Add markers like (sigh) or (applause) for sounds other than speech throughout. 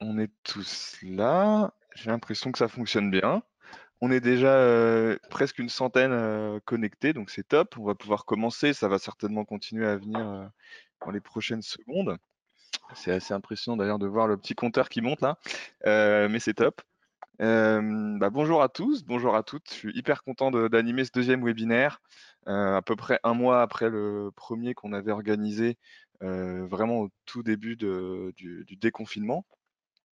on est tous là. J'ai l'impression que ça fonctionne bien. On est déjà euh, presque une centaine euh, connectés, donc c'est top. On va pouvoir commencer. Ça va certainement continuer à venir euh, dans les prochaines secondes. C'est assez impressionnant d'ailleurs de voir le petit compteur qui monte là, mais c'est top. Bah, bonjour à tous, bonjour à toutes. Je suis hyper content d'animer ce deuxième webinaire, à peu près un mois après le premier qu'on avait organisé, vraiment au tout début du, déconfinement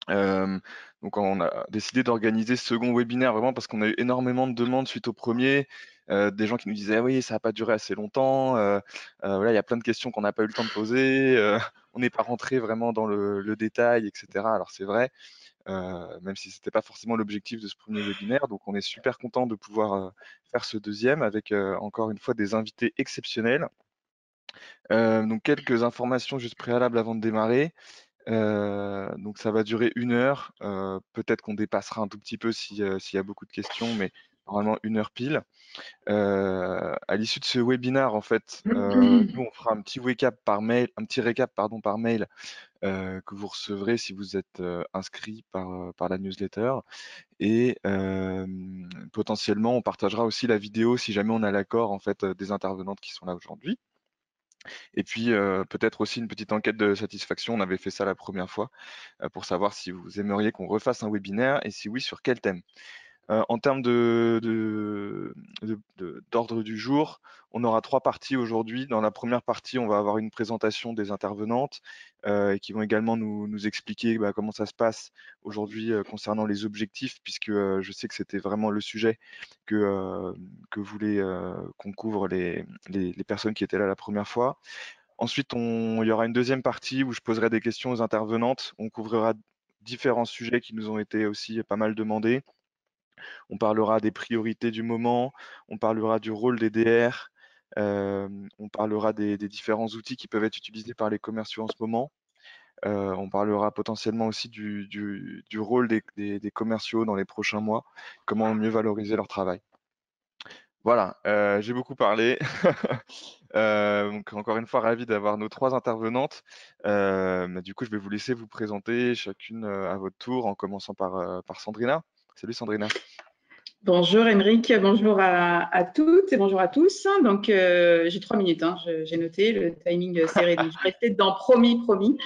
donc on a décidé d'organiser ce second webinaire vraiment parce qu'on a eu énormément de demandes suite au premier, des gens qui nous disaient: «Ah oui, ça n'a pas duré assez longtemps, il y a plein de questions qu'on n'a pas eu le temps de poser, on n'est pas rentré vraiment dans le détail» etc. Alors c'est vrai, même si ce n'était pas forcément l'objectif de ce premier webinaire. Donc on est super content de pouvoir, faire ce deuxième avec, encore une fois des invités exceptionnels. donc quelques informations juste préalables avant de démarrer. Euh, donc ça va durer une heure. Euh, peut-être qu'on dépassera un tout petit peu euh, s'il y a beaucoup de questions, mais normalement une heure pile. à l'issue de ce webinaire, en fait, (clears throat) nous on fera un petit récap par mail, un petit récap pardon par mail que vous recevrez si vous êtes inscrit par, par la newsletter. Et potentiellement, on partagera aussi la vidéo si jamais on a l'accord en fait des intervenantes qui sont là aujourd'hui. Et puis peut-être aussi une petite enquête de satisfaction. On avait fait ça la première fois pour savoir si vous aimeriez qu'on refasse un webinaire et si oui, sur quel thème? Euh, en termes d'ordre du jour, on aura trois parties aujourd'hui. Dans la première partie, on va avoir une présentation des intervenantes euh, qui vont également nous, expliquer bah, comment ça se passe aujourd'hui euh, concernant les objectifs, puisque je sais que c'était vraiment le sujet que, que voulaient qu'on couvre les, personnes qui étaient là la première fois. Ensuite, il y aura une deuxième partie où je poserai des questions aux intervenantes. On couvrira différents sujets qui nous ont été aussi pas mal demandés. On parlera des priorités du moment, on parlera du rôle des DR, on parlera des, différents outils qui peuvent être utilisés par les commerciaux en ce moment. on parlera potentiellement aussi du, rôle des, commerciaux dans les prochains mois, comment mieux valoriser leur travail. Voilà, j'ai beaucoup parlé. (laughs) donc encore une fois, ravi d'avoir nos trois intervenantes. du coup, je vais vous laisser vous présenter chacune à votre tour, en commençant par, par Sandrina. Salut Sandrina. Bonjour Émeric, bonjour à, toutes et bonjour à tous. Donc euh, j'ai trois minutes, hein, j'ai noté le timing serré, donc je rester dedans, promis, promis.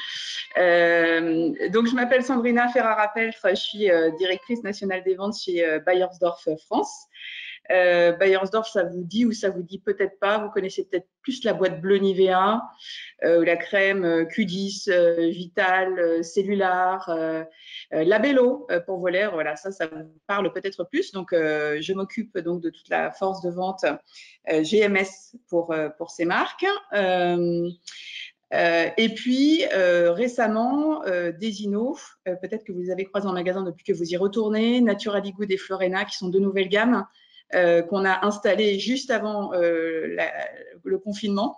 Euh, donc je m'appelle Sandrina Ferrara-Peltre, je suis euh, directrice nationale des ventes chez Bayersdorf France. Euh, ça vous dit ou ça vous dit peut-être pas? Vous connaissez peut-être plus la boîte bleue Nivea, euh, la crème euh, Q10, euh, Vital, Cellular, Labello pour vos lèvres. Voilà, ça, ça vous parle peut-être plus. Donc, je m'occupe donc de toute la force de vente GMS pour, pour ces marques. Et puis récemment, Desino, peut-être que vous les avez croisés en magasin depuis que vous y retournez, Naturally Good et Florena, qui sont deux nouvelles gammes euh, qu'on a installé juste avant euh, le confinement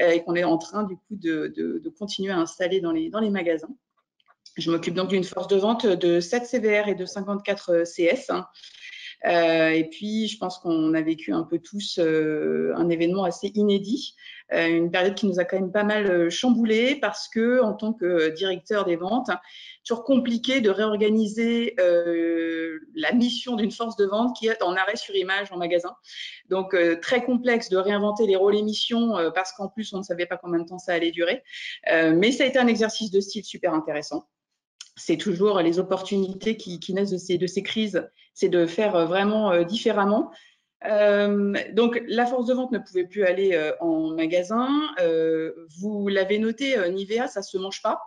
euh, et qu'on est en train de, continuer à installer dans les, magasins. Je m'occupe donc d'une force de vente de 7 CVR et de 54 CS. Euh, et puis, je pense qu'on a vécu un peu tous euh, un événement assez inédit, euh, une période qui nous a quand même pas mal chamboulé parce que, en tant que directeur des ventes, toujours compliqué de réorganiser la mission d'une force de vente qui est en arrêt sur image en magasin. Donc, très complexe de réinventer les rôles et missions parce qu'en plus, on ne savait pas combien de temps ça allait durer. mais ça a été un exercice de style super intéressant c'est toujours les opportunités qui, naissent de ces crises, c'est de faire euh, vraiment euh, différemment. Euh, donc, la force de vente ne pouvait plus aller en magasin. vous l'avez noté, Nivea, ça ne se mange pas.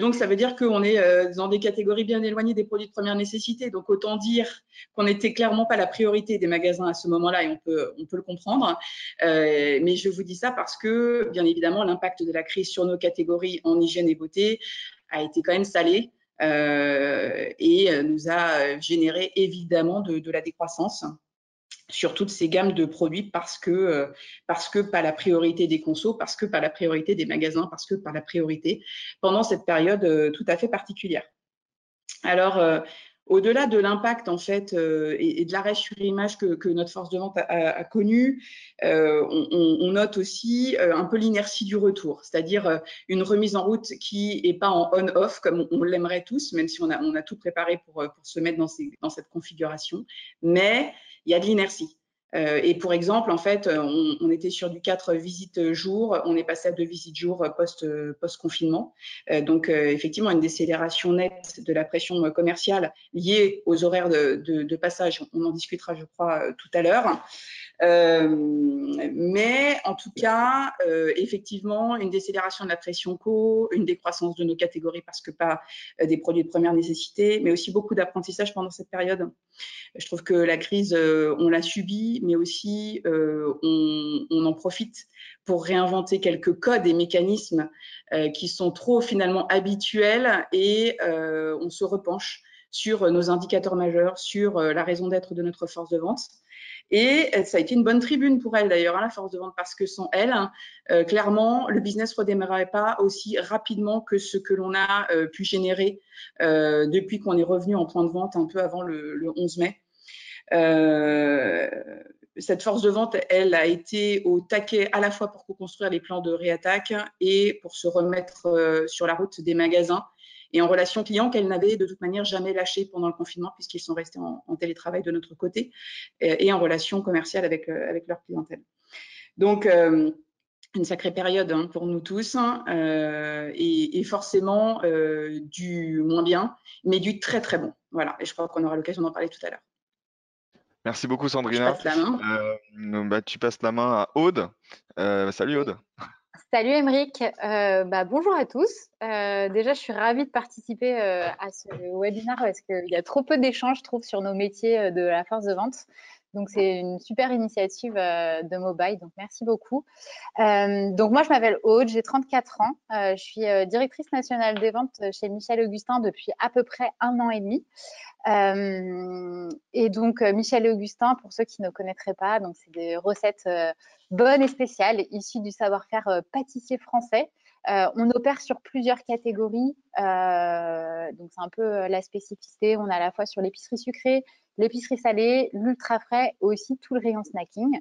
donc, ça veut dire qu'on est dans des catégories bien éloignées des produits de première nécessité. Donc, autant dire qu'on n'était clairement pas la priorité des magasins à ce moment-là et on peut, on peut le comprendre. mais je vous dis ça parce que, bien évidemment, l'impact de la crise sur nos catégories en hygiène et beauté a été quand même salé et euh, nous a généré évidemment de, la décroissance sur toutes ces gammes de produits parce que, euh, parce que pas la priorité des consos, parce que pas la priorité des magasins, parce que pas la priorité pendant cette période tout à fait particulière. Alors, au-delà de l'impact en fait euh, et, de l'arrêt sur image que, notre force de vente a, connu, euh, on, note aussi euh, un peu l'inertie du retour, c'est-à-dire une remise en route qui est pas en on-off comme on, l'aimerait tous, même si on a, a tout préparé pour, se mettre dans, dans cette configuration, mais il y a de l'inertie. Euh, et pour exemple, en fait, on, était sur du 4 visites jour, on est passé à 2 visites jour post, post-confinement. Euh, donc, euh, effectivement, une décélération nette de la pression commerciale liée aux horaires de passage. On en discutera, je crois, tout à l'heure. Euh, mais en tout cas, euh, effectivement, une décélération de la pression co, une décroissance de nos catégories parce que pas euh, des produits de première nécessité, mais aussi beaucoup d'apprentissage pendant cette période. Je trouve que la crise, on l'a subie, mais aussi on, on, en profite pour réinventer quelques codes et mécanismes qui sont trop finalement habituels et on se repenche sur nos indicateurs majeurs, sur la raison d'être de notre force de vente. Et euh, ça a été une bonne tribune pour elle d'ailleurs, hein, la force de vente, parce que sans elle, euh, clairement, le business ne redémarrerait pas aussi rapidement que ce que l'on a euh, pu générer depuis qu'on est revenu en point de vente un peu avant le, 11 mai. cette force de vente, elle a été au taquet à la fois pour construire les plans de réattaque et pour se remettre sur la route des magasins et en relation client qu'elles n'avaient de toute manière jamais lâché pendant le confinement puisqu'ils sont restés en, télétravail de notre côté et, en relation commerciale avec, euh, avec leur clientèle. Donc, euh, une sacrée période hein, pour nous tous hein, euh, et, forcément du moins bien, mais du très très bon. Voilà, et je crois qu'on aura l'occasion d'en parler tout à l'heure. Merci beaucoup Sandrina. passe la main. Bah, tu passes la main à Aude. salut Aude. Salut Émeric, euh, bah, bonjour à tous. Euh, déjà, je suis ravie de participer euh, à ce webinaire parce qu'il y a trop peu d'échanges, je trouve, sur nos métiers de la force de vente. Donc, c'est une super initiative de Mobile, donc merci beaucoup. donc, moi, je m'appelle Aude, j'ai 34 ans. je suis directrice nationale des ventes chez Michel Augustin depuis à peu près un an et demi. et donc, Michel Augustin, pour ceux qui ne connaîtraient pas, donc c'est des recettes bonne et spéciale, issue du savoir-faire euh, pâtissier français. Euh, on opère sur plusieurs catégories, euh, donc c'est un peu la spécificité. On a à la fois sur l'épicerie sucrée, l'épicerie salée, l'ultra frais, aussi tout le rayon snacking.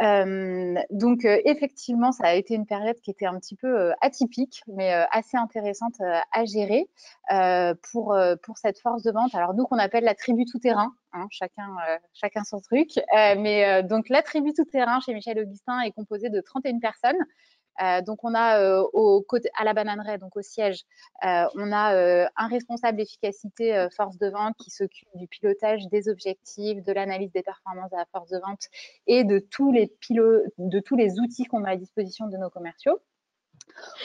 Euh, donc euh, effectivement, ça a été une période qui était un petit peu euh, atypique, mais assez intéressante à gérer pour, pour cette force de vente. Alors nous qu'on appelle la tribu tout-terrain, hein, chacun, chacun son truc. mais donc la tribu tout-terrain chez Michel Augustin est composée de 31 personnes. Euh, donc, on a euh, au à la bananeraie, donc au siège, euh, on a un responsable efficacité force de vente qui s'occupe du pilotage des objectifs, de l'analyse des performances à la force de vente et de tous les, de tous les outils qu'on a à disposition de nos commerciaux.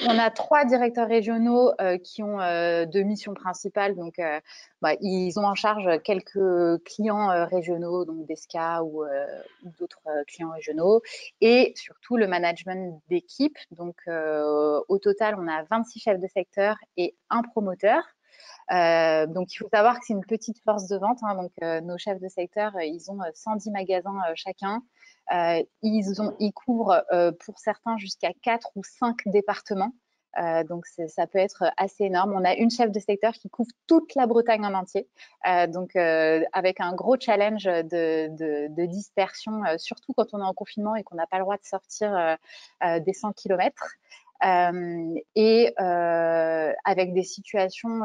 On a trois directeurs régionaux euh, qui ont euh, deux missions principales. Donc, euh, bah, ils ont en charge quelques clients régionaux, donc Desca ou, ou d'autres clients régionaux, et surtout le management d'équipe. Donc, au total, on a 26 chefs de secteur et un promoteur. donc, il faut savoir que c'est une petite force de vente. Hein. donc, nos chefs de secteur, ils ont 110 magasins chacun. Euh, ils, couvrent euh, pour certains jusqu'à 4 ou 5 départements. Euh, donc ça peut être assez énorme. On a une chef de secteur qui couvre toute la Bretagne en entier, donc avec un gros challenge de, dispersion, surtout quand on est en confinement et qu'on n'a pas le droit de sortir des 100 km. Et avec des situations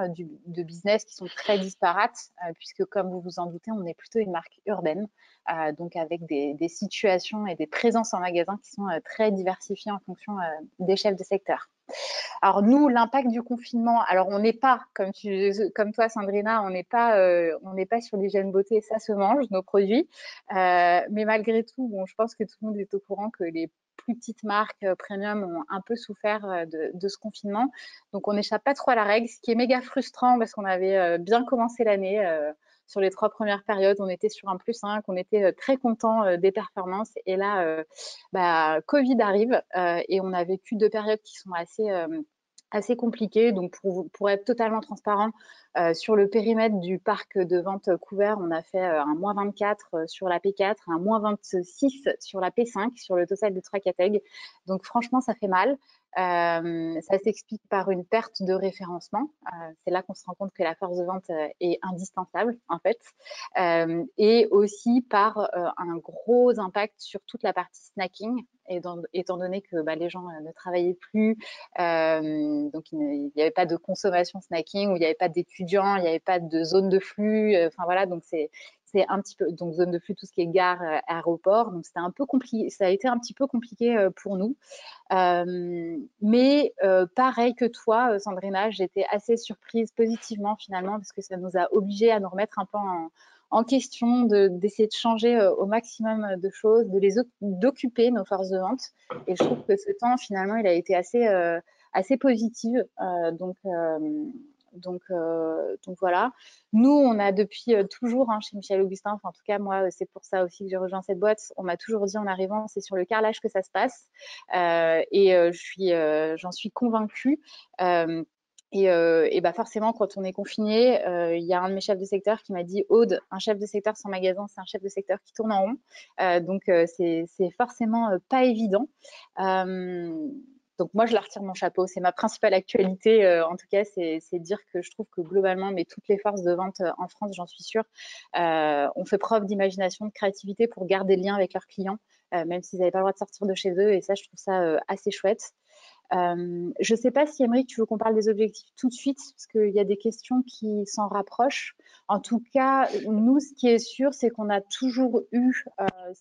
de business qui sont très disparates, puisque comme vous vous en doutez, on est plutôt une marque urbaine. Euh, donc avec des, situations et des présences en magasin qui sont euh, très diversifiées en fonction euh, des chefs de secteur. Alors nous, l'impact du confinement, alors on n'est pas, comme, toi Sandrina, on n'est pas, on n'est pas sur l'hygiène beauté, ça se mange, nos produits. mais malgré tout, bon, je pense que tout le monde est au courant que les plus petites marques premium ont un peu souffert de, de ce confinement. Donc on n'échappe pas trop à la règle, ce qui est méga frustrant parce qu'on avait bien commencé l'année sur les trois premières périodes, on était sur un plus 5, on était euh, très content euh, des performances. Et là, euh, bah, Covid arrive et on a vécu deux périodes qui sont assez assez compliquées. Donc, pour, pour, être totalement transparent, sur le périmètre du parc de vente couvert, on a fait un moins 24 sur la P4, un moins 26 sur la P5, sur le total de trois catégories. Donc, franchement, ça fait mal. Euh, ça s'explique par une perte de référencement. Euh, c'est là qu'on se rend compte que la force de vente euh, est indispensable, en fait. et aussi par un gros impact sur toute la partie snacking, étant donné que bah, les gens ne travaillaient plus, donc il n'y avait pas de consommation snacking, ou il n'y avait pas d'étudiants, il n'y avait pas de zone de flux. Enfin voilà, donc c'est c'est un petit peu donc zone de flux tout ce qui est gare euh, aéroport. Donc c'était un peu compliqué ça a été un petit peu compliqué euh, pour nous. Euh, mais pareil que toi Sandrina j'étais assez surprise positivement finalement parce que ça nous a obligés à nous remettre un peu en, question d'essayer de, changer au maximum de choses de les d'occuper nos forces de vente. Et je trouve que ce temps finalement il a été assez assez positif donc donc, euh, donc voilà. Nous, on a depuis euh, toujours hein, chez Michel Augustin, enfin, en tout cas moi, c'est pour ça aussi que j'ai rejoint cette boîte. On m'a toujours dit en arrivant, c'est sur le carrelage que ça se passe, euh, et j'en suis convaincue. Et, et, bah forcément, quand on est confiné, il y a un de mes chefs de secteur qui m'a dit Aude, un chef de secteur sans magasin, c'est un chef de secteur qui tourne en rond. donc, c'est forcément pas évident. Donc moi, je la retire mon chapeau. C'est ma principale actualité, euh, en tout cas, c'est dire que je trouve que globalement, mais toutes les forces de vente euh, en France, j'en suis sûre, euh, ont fait preuve d'imagination, de créativité pour garder le lien avec leurs clients, même s'ils n'avaient pas le droit de sortir de chez eux. Et ça, je trouve ça assez chouette. Je ne sais pas si, Emery, tu veux qu'on parle des objectifs tout de suite, parce qu'il y a des questions qui s'en rapprochent. En tout cas, nous, ce qui est sûr, c'est qu'on a toujours eu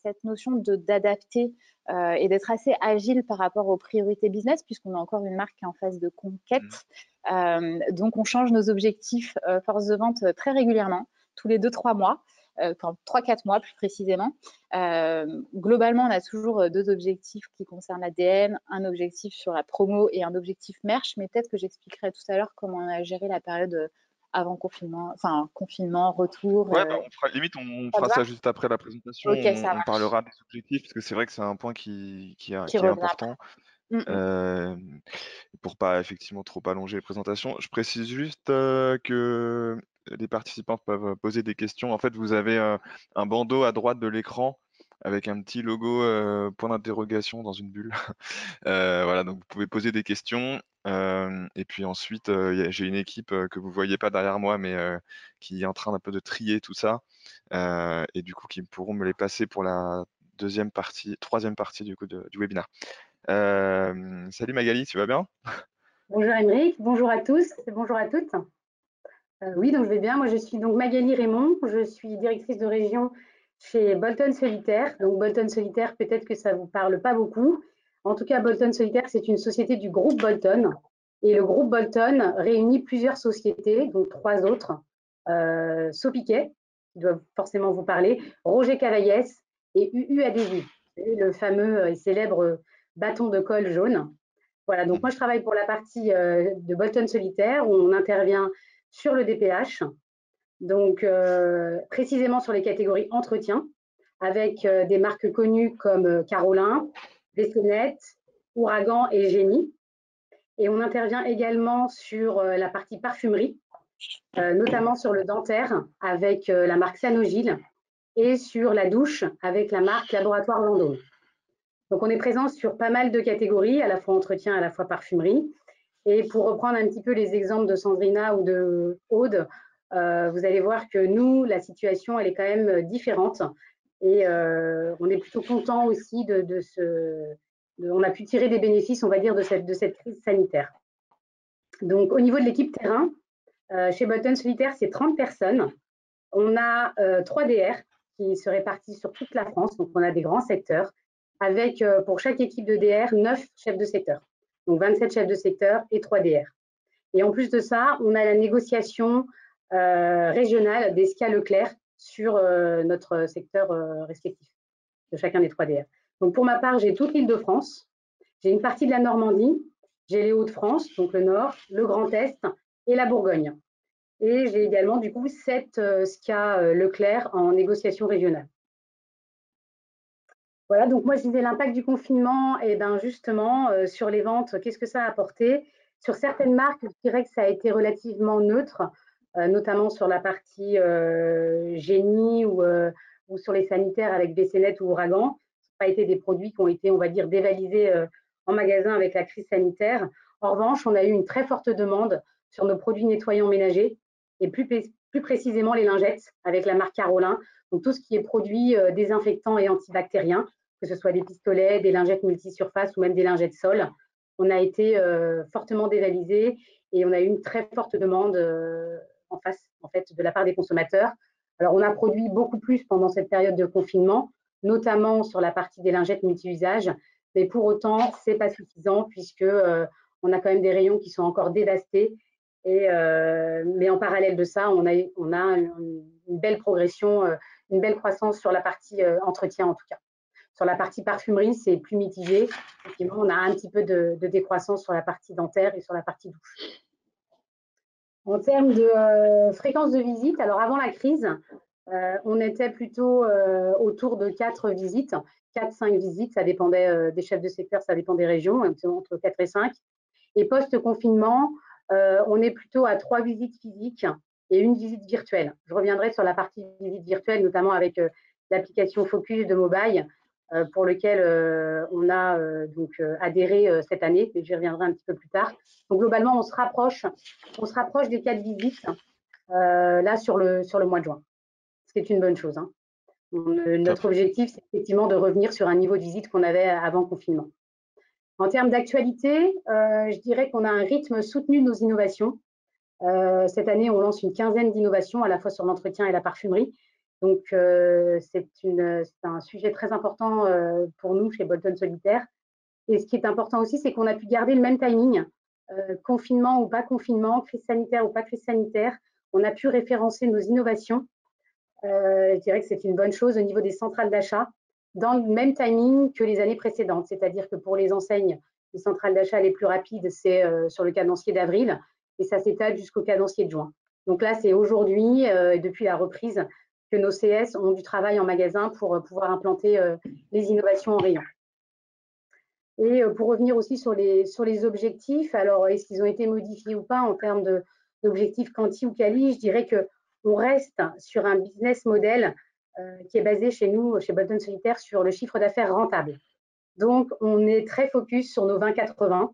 cette notion d'adapter euh, et d'être assez agile par rapport aux priorités business, puisqu'on a encore une marque qui est en phase de conquête. Mmh. Euh, donc, on change nos objectifs euh, force de vente très régulièrement, tous les 2-3 mois. Enfin, 3-4 mois plus précisément. globalement, on a toujours deux objectifs qui concernent l'ADN, un objectif sur la promo et un objectif merch, mais peut-être que j'expliquerai tout à l'heure comment on a géré la période avant confinement, enfin confinement, retour. Ouais, bah, on limite, on, fera ça juste après la présentation. on, parlera des objectifs parce que c'est vrai que c'est un point qui, qui, est important. Mmh. Euh, pour pas effectivement trop allonger les présentations, je précise juste que les participants peuvent poser des questions. En fait, vous avez un bandeau à droite de l'écran avec un petit logo point d'interrogation dans une bulle. (laughs) voilà, donc vous pouvez poser des questions. et puis ensuite, j'ai une équipe que vous voyez pas derrière moi, mais qui est en train d'un peu de trier tout ça. et du coup, qui pourront me les passer pour la deuxième partie, troisième partie du coup du webinaire. salut Magali, tu vas bien? Bonjour Émeric, bonjour à tous et bonjour à toutes. Oui, donc je vais bien. Moi, je suis donc Magali Raymond, je suis directrice de région chez Bolton Solitaire. Donc Bolton Solitaire, peut-être que ça ne vous parle pas beaucoup. En tout cas, Bolton Solitaire, c'est une société du groupe Bolton. Et le groupe Bolton réunit plusieurs sociétés, donc trois autres. Euh, Sopiquet, qui doivent forcément vous parler, Roger Cavaillès et UU Adhésive, le fameux et célèbre bâton de colle jaune. Voilà, donc moi je travaille pour la partie euh, de Bolton Solitaire où on intervient sur le DPH, donc euh, précisément sur les catégories entretien, avec euh, des marques connues comme euh, Carolin, Bessonnette, Ouragan et Génie. Et on intervient également sur la partie parfumerie, notamment sur le dentaire avec la marque Sanogil et sur la douche avec la marque Laboratoire Landon. Donc on est présent sur pas mal de catégories, à la fois entretien, à la fois parfumerie. Et pour reprendre un petit peu les exemples de Sandrina ou de Aude, euh, vous allez voir que nous, la situation, elle est quand même euh, différente. Et euh, on est plutôt content aussi de, ce. on a pu tirer des bénéfices, on va dire, de cette, crise sanitaire. Donc, au niveau de l'équipe terrain, chez Bolton Solitaire, c'est 30 personnes. On a 3 DR qui se répartissent sur toute la France. Donc, on a des grands secteurs avec pour chaque équipe de DR 9 chefs de secteur. Donc, 27 chefs de secteur et 3 DR. Et en plus de ça, on a la négociation euh, régionale d'Esca Leclerc sur euh, notre secteur euh, respectif de chacun des trois DR. Donc pour ma part, j'ai toute l'île de France, j'ai une partie de la Normandie, j'ai les Hauts-de-France, donc le Nord, le Grand Est et la Bourgogne. Et j'ai également du coup sept SCA Leclerc en négociation régionale. Voilà, donc moi je disais l'impact du confinement, et ben justement sur les ventes, qu'est-ce que ça a apporté? Sur certaines marques, je dirais que ça a été relativement neutre. Euh, notamment sur la partie euh, génie euh, ou, sur les sanitaires avec BCNet ou Ouragan. Ce pas été des produits qui ont été, on va dire, dévalisés en magasin avec la crise sanitaire. En revanche, on a eu une très forte demande sur nos produits nettoyants ménagers et plus, plus précisément les lingettes avec la marque Carolin. Donc tout ce qui est produit euh, désinfectant et antibactérien, que ce soit des pistolets, des lingettes multisurfaces ou même des lingettes sol. On a été euh, fortement dévalisé et on a eu une très forte demande euh, en face fait, de la part des consommateurs. Alors on a produit beaucoup plus pendant cette période de confinement, notamment sur la partie des lingettes multi-usages, mais pour autant, ce n'est pas suffisant puisque on a quand même des rayons qui sont encore dévastés euh, mais en parallèle de ça, on a, une, belle progression, euh, une belle croissance sur la partie euh, entretien en tout cas. Sur la partie parfumerie, c'est plus mitigé. Effectivement, on a un petit peu de, décroissance sur la partie dentaire et sur la partie douche. En termes de fréquence de visite, alors avant la crise, on était plutôt autour de 4 visites, 4-5 visites, ça dépendait des chefs de secteur, ça dépend des régions, entre 4 et 5. Et post-confinement, euh, on est plutôt à trois visites physiques et une visite virtuelle. Je reviendrai sur la partie visite virtuelle, notamment avec euh, l'application Focus de Mobile, euh, pour lequel on a donc adhéré cette année, mais j'y reviendrai un petit peu plus tard. Donc globalement, on se rapproche, on se rapproche des quatre visites là sur le, sur le mois de juin, ce qui est une bonne chose. Hein. notre objectif, c'est effectivement de revenir sur un niveau de visite qu'on avait avant confinement. En termes d'actualité, euh, je dirais qu'on a un rythme soutenu de nos innovations. Euh, cette année, on lance une quinzaine d'innovations, à la fois sur l'entretien et la parfumerie. Donc, euh, c'est un sujet très important pour nous chez Bolton Solitaire. Et ce qui est important aussi, c'est qu'on a pu garder le même timing, confinement ou pas confinement, crise sanitaire ou pas crise sanitaire. On a pu référencer nos innovations. je dirais que c'est une bonne chose au niveau des centrales d'achat dans le même timing que les années précédentes. C'est-à-dire que pour les enseignes, les centrales d'achat les plus rapides, c'est euh, sur le cadencier d'avril et ça s'étale jusqu'au cadencier de juin. Donc là, c'est aujourd'hui, euh, depuis la reprise, que nos CS ont du travail en magasin pour euh, pouvoir implanter les innovations en rayon. Et pour revenir aussi sur les, sur les objectifs, alors est-ce qu'ils ont été modifiés ou pas en termes d'objectifs quanti ou quali Je dirais qu'on reste sur un business model euh, qui est basé chez nous, chez Bolton Solitaire, sur le chiffre d'affaires rentable. Donc, on est très focus sur nos 20-80,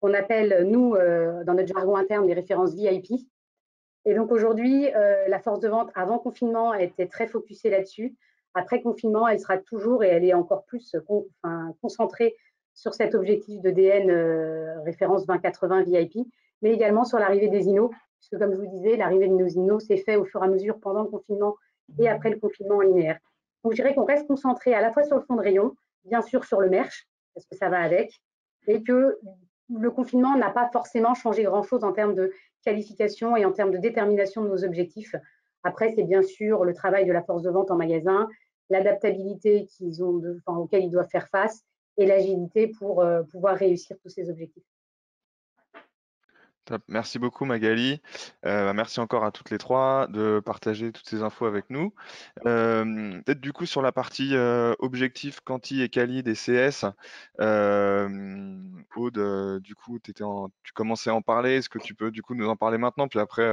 qu'on appelle, nous, euh, dans notre jargon interne, des références VIP. Et donc, aujourd'hui, euh, la force de vente avant confinement été très focusée là-dessus. Après confinement, elle sera toujours et elle est encore plus concentrée sur cet objectif de DN référence 20-80 VIP, mais également sur l'arrivée des INO, puisque comme je vous disais, l'arrivée de nos INO s'est fait au fur et à mesure pendant le confinement et après le confinement linéaire. Donc, je dirais qu'on reste concentré à la fois sur le fond de rayon, bien sûr sur le merch, parce que ça va avec, et que le confinement n'a pas forcément changé grand-chose en termes de qualification et en termes de détermination de nos objectifs. Après, c'est bien sûr le travail de la force de vente en magasin, l'adaptabilité qu'ils enfin, auquel ils doivent faire face et l'agilité pour euh, pouvoir réussir tous ces objectifs. Merci beaucoup Magali. Euh, bah, merci encore à toutes les trois de partager toutes ces infos avec nous. Euh, peut-être du coup sur la partie euh, objectif, quanti et quali des CS, Aude, du coup tu commençais à en parler. Est-ce que tu peux du coup nous en parler maintenant? Puis après,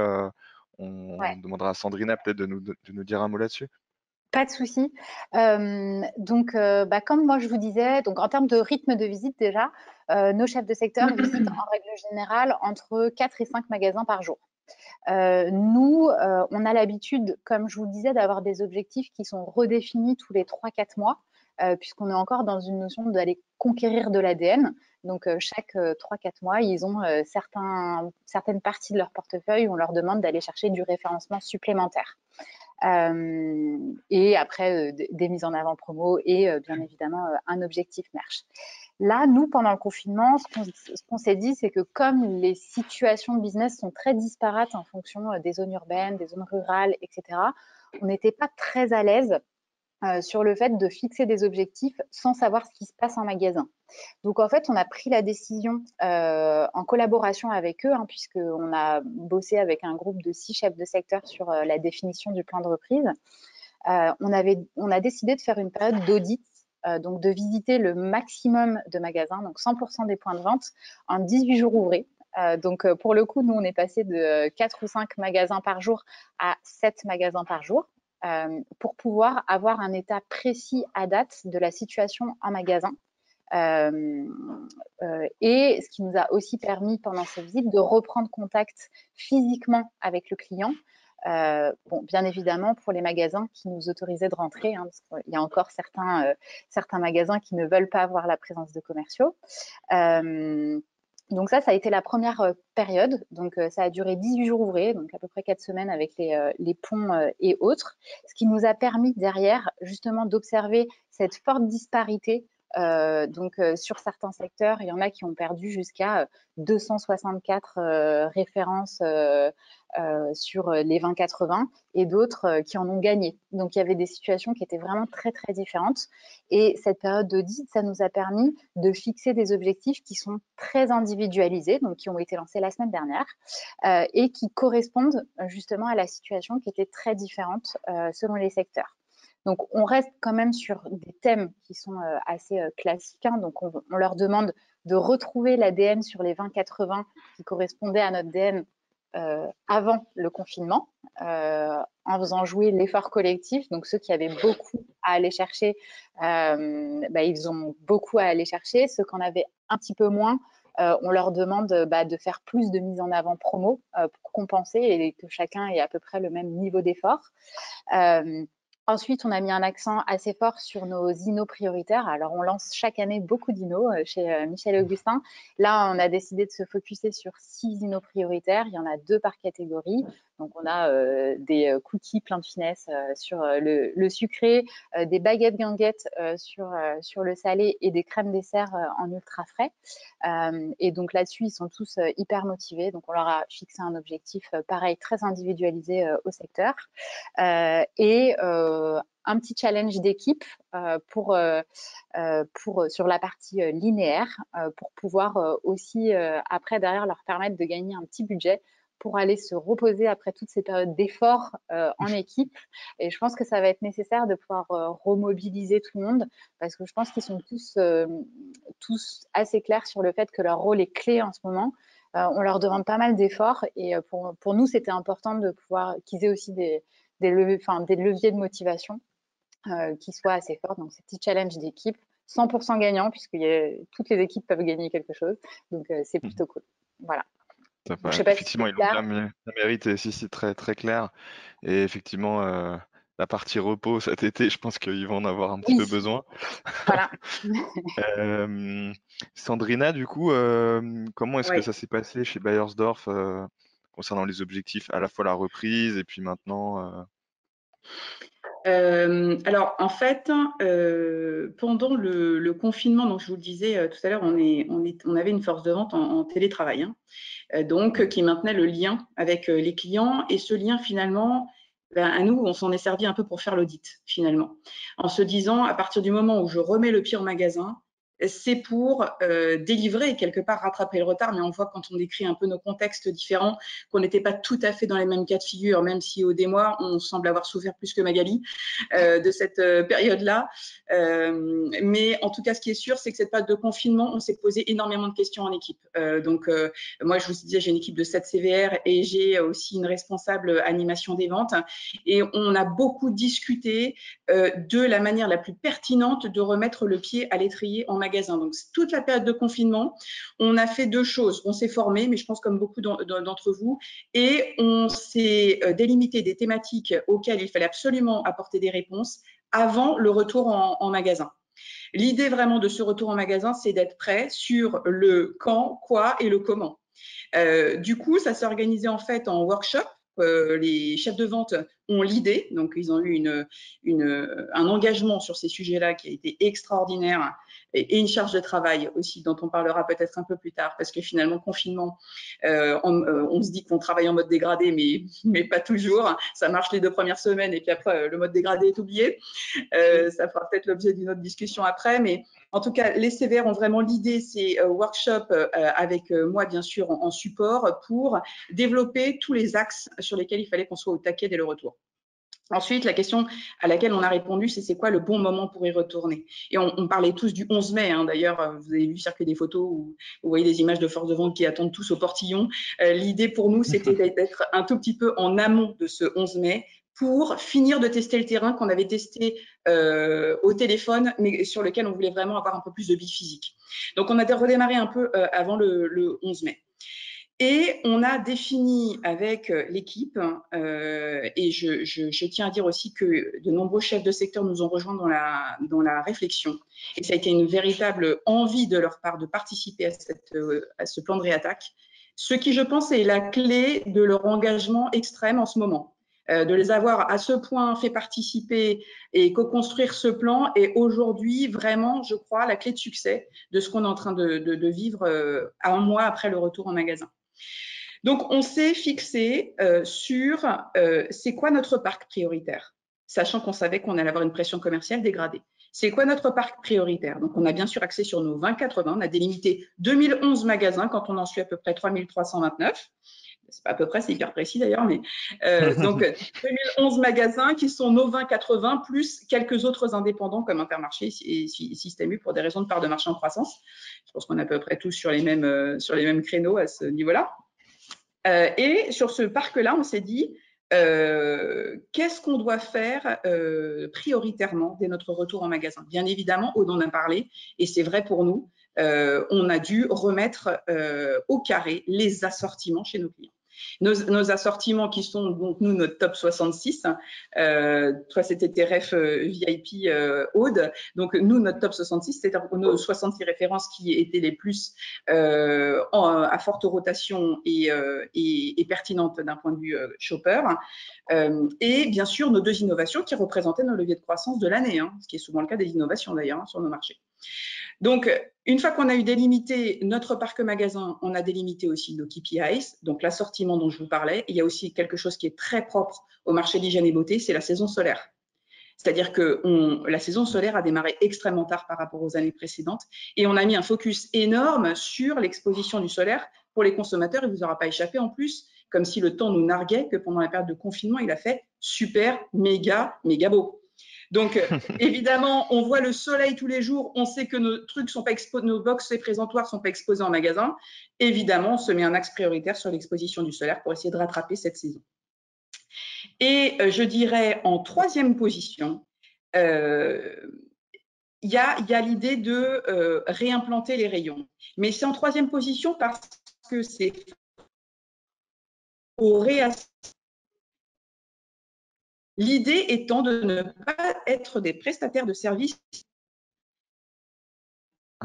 on, demandera à Sandrina peut-être de nous dire un mot là-dessus. Pas de souci. donc, bah, comme moi je vous disais, donc en termes de rythme de visite déjà, nos chefs de secteur (clears throat) visitent en règle générale entre 4 et 5 magasins par jour. nous, on a l'habitude, comme je vous le disais, d'avoir des objectifs qui sont redéfinis tous les 3-4 mois, puisqu'on est encore dans une notion d'aller conquérir de l'ADN. Donc, chaque 3-4 mois, ils ont certains, certaines parties de leur portefeuille où on leur demande d'aller chercher du référencement supplémentaire. Euh, et après euh, des mises en avant promo et euh, bien évidemment un objectif merch. Là, nous, pendant le confinement, ce qu'on s'est dit, c'est que comme les situations de business sont très disparates en fonction des zones urbaines, des zones rurales, etc., on n'était pas très à l'aise euh, sur le fait de fixer des objectifs sans savoir ce qui se passe en magasin. Donc en fait, on a pris la décision euh, en collaboration avec eux, hein, puisqu'on a bossé avec un groupe de six chefs de secteur sur euh, la définition du plan de reprise. on, avait, on a décidé de faire une période d'audit, donc de visiter le maximum de magasins, donc 100% des points de vente en 18 jours ouvrés. donc pour le coup, nous, on est passé de 4 ou 5 magasins par jour à 7 magasins par jour. Euh, pour pouvoir avoir un état précis à date de la situation en magasin et ce qui nous a aussi permis pendant cette visite de reprendre contact physiquement avec le client. bon, bien évidemment, pour les magasins qui nous autorisaient de rentrer, hein, parce qu'il y a encore certains, certains magasins qui ne veulent pas avoir la présence de commerciaux. Donc ça, ça a été la première période. Donc ça a duré 18 jours ouvrés, donc à peu près 4 semaines avec les, ponts et autres, ce qui nous a permis derrière justement d'observer cette forte disparité donc, euh, sur certains secteurs, il y en a qui ont perdu jusqu'à 264 euh, références sur les 20-80 et d'autres qui en ont gagné. Donc, il y avait des situations qui étaient vraiment très, très différentes. Et cette période d'audit, ça nous a permis de fixer des objectifs qui sont très individualisés, donc qui ont été lancés la semaine dernière et qui correspondent justement à la situation qui était très différente selon les secteurs. Donc, on reste quand même sur des thèmes qui sont euh, assez euh, classiques. Hein. Donc, on, leur demande de retrouver l'ADN sur les 20-80 qui correspondait à notre DN euh, avant le confinement, en faisant jouer l'effort collectif. Donc, ceux qui avaient beaucoup à aller chercher, bah, ils ont beaucoup à aller chercher. Ceux qui en avaient un petit peu moins, on leur demande bah, de faire plus de mise en avant promo pour compenser et que chacun ait à peu près le même niveau d'effort. Ensuite, on a mis un accent assez fort sur nos INO prioritaires. Alors, on lance chaque année beaucoup d'INO euh, chez euh, Michel Augustin. Là, on a décidé de se focuser sur six INO prioritaires. Il y en a deux par catégorie. Donc, on a euh, des cookies plein de finesse sur le, sucré, des baguettes guinguettes sur, sur le salé et des crèmes dessert en ultra frais. et donc, là-dessus, ils sont tous hyper motivés. Donc, on leur a fixé un objectif pareil, très individualisé au secteur. et un petit challenge d'équipe pour, pour, sur la partie linéaire pour pouvoir aussi, après, derrière, leur permettre de gagner un petit budget pour aller se reposer après toutes ces périodes d'efforts en équipe. Et je pense que ça va être nécessaire de pouvoir remobiliser tout le monde parce que je pense qu'ils sont tous, tous assez clairs sur le fait que leur rôle est clé en ce moment. on leur demande pas mal d'efforts et pour, pour nous, c'était important de pouvoir qu'ils aient aussi des, des, des leviers de motivation euh, qui soient assez forts. Donc, ces petits challenges d'équipe, 100% gagnant, puisque toutes les équipes peuvent gagner quelque chose. Donc, euh, c'est mmh. plutôt cool. Voilà. effectivement, ils ont bien mérité. Si, c'est très, très clair. Et effectivement, euh, la partie repos (laughs) cet été, je pense qu'ils vont en avoir un petit peu besoin. Voilà. (laughs) Sandrina, du coup, comment est-ce que ça s'est passé chez Bayersdorf concernant les objectifs, à la fois la reprise et puis maintenant euh? Alors, en fait, euh, pendant le, confinement, donc je vous le disais tout à l'heure, on, est, on, est, on avait une force de vente en, télétravail, hein, donc qui maintenait le lien avec les clients. Et ce lien, finalement, ben, à nous, on s'en est servi un peu pour faire l'audit, finalement, en se disant, à partir du moment où je remets le pied au magasin, c'est pour euh, délivrer et quelque part rattraper le retard. Mais on voit quand on décrit un peu nos contextes différents qu'on n'était pas tout à fait dans les mêmes cas de figure, même si au démois, on semble avoir souffert plus que Magali euh, de cette euh, période-là. mais en tout cas, ce qui est sûr, c'est que cette période de confinement, on s'est posé énormément de questions en équipe. donc, moi, je vous disais, j'ai une équipe de 7 CVR et j'ai aussi une responsable animation des ventes. Et on a beaucoup discuté de la manière la plus pertinente de remettre le pied à l'étrier en magasin donc, toute la période de confinement, on a fait deux choses. On s'est formé, mais je pense comme beaucoup d'entre vous, et on s'est euh, délimité des thématiques auxquelles il fallait absolument apporter des réponses avant le retour en, magasin. L'idée vraiment de ce retour en magasin, c'est d'être prêt sur le quand, quoi et le comment. Euh, du coup, ça s'est organisé en fait en workshop. Euh, les chefs de vente ont l'idée, donc ils ont eu une, une, un engagement sur ces sujets-là qui a été extraordinaire et, une charge de travail aussi dont on parlera peut-être un peu plus tard parce que finalement confinement euh, euh, on, se dit qu'on travaille en mode dégradé mais (laughs) mais pas toujours. Ça marche les deux premières semaines et puis après le mode dégradé est oublié. Euh, ça fera peut-être l'objet d'une autre discussion après mais en tout cas les sévères ont vraiment l'idée c'est workshop avec moi bien sûr en support pour développer tous les axes sur lesquels il fallait qu'on soit au taquet dès le retour Ensuite, la question à laquelle on a répondu, c'est c'est quoi le bon moment pour y retourner? Et on, parlait tous du 11 mai. Hein. D'ailleurs, euh, vous avez vu circuler des photos où vous voyez des images de force de vente qui attendent tous au portillon. Euh, l'idée pour nous, c'était (laughs) d'être un tout petit peu en amont de ce 11 mai pour finir de tester le terrain qu'on avait testé euh, au téléphone, mais sur lequel on voulait vraiment avoir un peu plus de billes physique. Donc, on a redémarré un peu euh, avant le, le, 11 mai. Et on a défini avec euh, l'équipe, et je, je, je, tiens à dire aussi que de nombreux chefs de secteur nous ont rejoints dans la, dans la réflexion. Et ça a été une véritable envie de leur part de participer à, cette, à ce plan de réattaque, ce qui, je pense, est la clé de leur engagement extrême en ce moment. Euh, de les avoir à ce point fait participer et co-construire ce plan est aujourd'hui vraiment, je crois, la clé de succès de ce qu'on est en train de, vivre euh, un mois après le retour en magasin. Donc, on s'est fixé euh, sur c'est quoi notre parc prioritaire, sachant qu'on savait qu'on allait avoir une pression commerciale dégradée. C'est quoi notre parc prioritaire? Donc, on a bien sûr axé sur nos 20-80. On a délimité 2011 magasins quand on en suit à peu près 3329 c'est pas à peu près, c'est hyper précis d'ailleurs, mais euh, (laughs) donc 2011 magasins qui sont nos 20-80 plus quelques autres indépendants comme Intermarché et Système U pour des raisons de part de marché en croissance. Je pense qu'on est à peu près tous sur les mêmes, euh, sur les mêmes créneaux à ce niveau-là. Euh, et sur ce parc-là, on s'est dit, euh, qu'est-ce qu'on doit faire euh, prioritairement dès notre retour en magasin? Bien évidemment, Aude en a parlé, et c'est vrai pour nous, euh, on a dû remettre au carré les assortiments chez nos clients. Nos, assortiments qui sont donc nous notre top 66. Euh, toi c'était TRF euh, VIP euh, Aude. Donc nous notre top 66, c'est nos 66 références qui étaient les plus euh, à forte rotation et, euh, et, et pertinentes d'un point de vue shopper. et bien sûr nos deux innovations qui représentaient nos leviers de croissance de l'année, hein, ce qui est souvent le cas des innovations d'ailleurs hein, sur nos marchés. Donc, une fois qu'on a eu délimité notre parc magasin, on a délimité aussi nos KPIs, donc l'assortiment dont je vous parlais. Il y a aussi quelque chose qui est très propre au marché d'hygiène et beauté, c'est la saison solaire. C'est-à-dire que la saison solaire a démarré extrêmement tard par rapport aux années précédentes et on a mis un focus énorme sur l'exposition du solaire pour les consommateurs. Il ne vous aura pas échappé en plus, comme si le temps nous narguait, que pendant la période de confinement, il a fait super, méga, méga beau. Donc, euh, (laughs) évidemment, on voit le soleil tous les jours. On sait que nos trucs sont pas exposés, nos box et présentoirs sont pas exposés en magasin. Évidemment, on se met un axe prioritaire sur l'exposition du solaire pour essayer de rattraper cette saison. Et euh, je dirais en troisième position, euh, il y a, l'idée de réimplanter les rayons. Mais c'est en troisième position parce que c'est au L'idée étant de ne pas être des prestataires de services,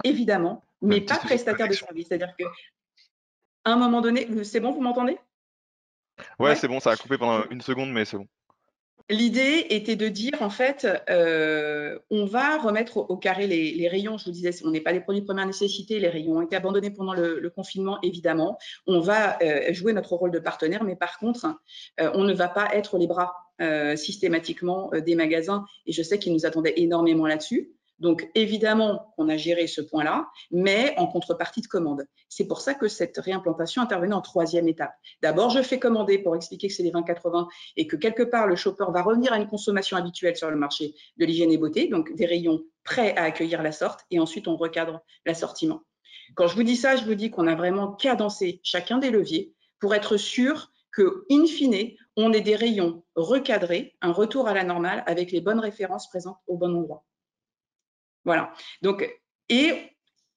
évidemment, mais pas prestataires de services. C'est-à-dire qu'à un moment donné, c'est bon, vous m'entendez? Ouais c'est bon, ça a coupé pendant une seconde, mais c'est bon. L'idée était de dire, en fait, euh, on va remettre au, carré les, rayons. Je vous disais, on n'est pas des produits de première nécessité. Les rayons ont été abandonnés pendant le, confinement, évidemment. On va euh, jouer notre rôle de partenaire, mais par contre, euh, on ne va pas être les bras systématiquement des magasins. Et je sais qu'ils nous attendaient énormément là-dessus. Donc, évidemment qu'on a géré ce point-là, mais en contrepartie de commande. C'est pour ça que cette réimplantation intervenait en troisième étape. D'abord, je fais commander pour expliquer que c'est les 20-80 et que quelque part, le shopper va revenir à une consommation habituelle sur le marché de l'hygiène et beauté, donc des rayons prêts à accueillir la sorte, et ensuite on recadre l'assortiment. Quand je vous dis ça, je vous dis qu'on a vraiment cadencé chacun des leviers pour être sûr que, in fine, on ait des rayons recadrés, un retour à la normale avec les bonnes références présentes au bon endroit. Voilà. Donc, et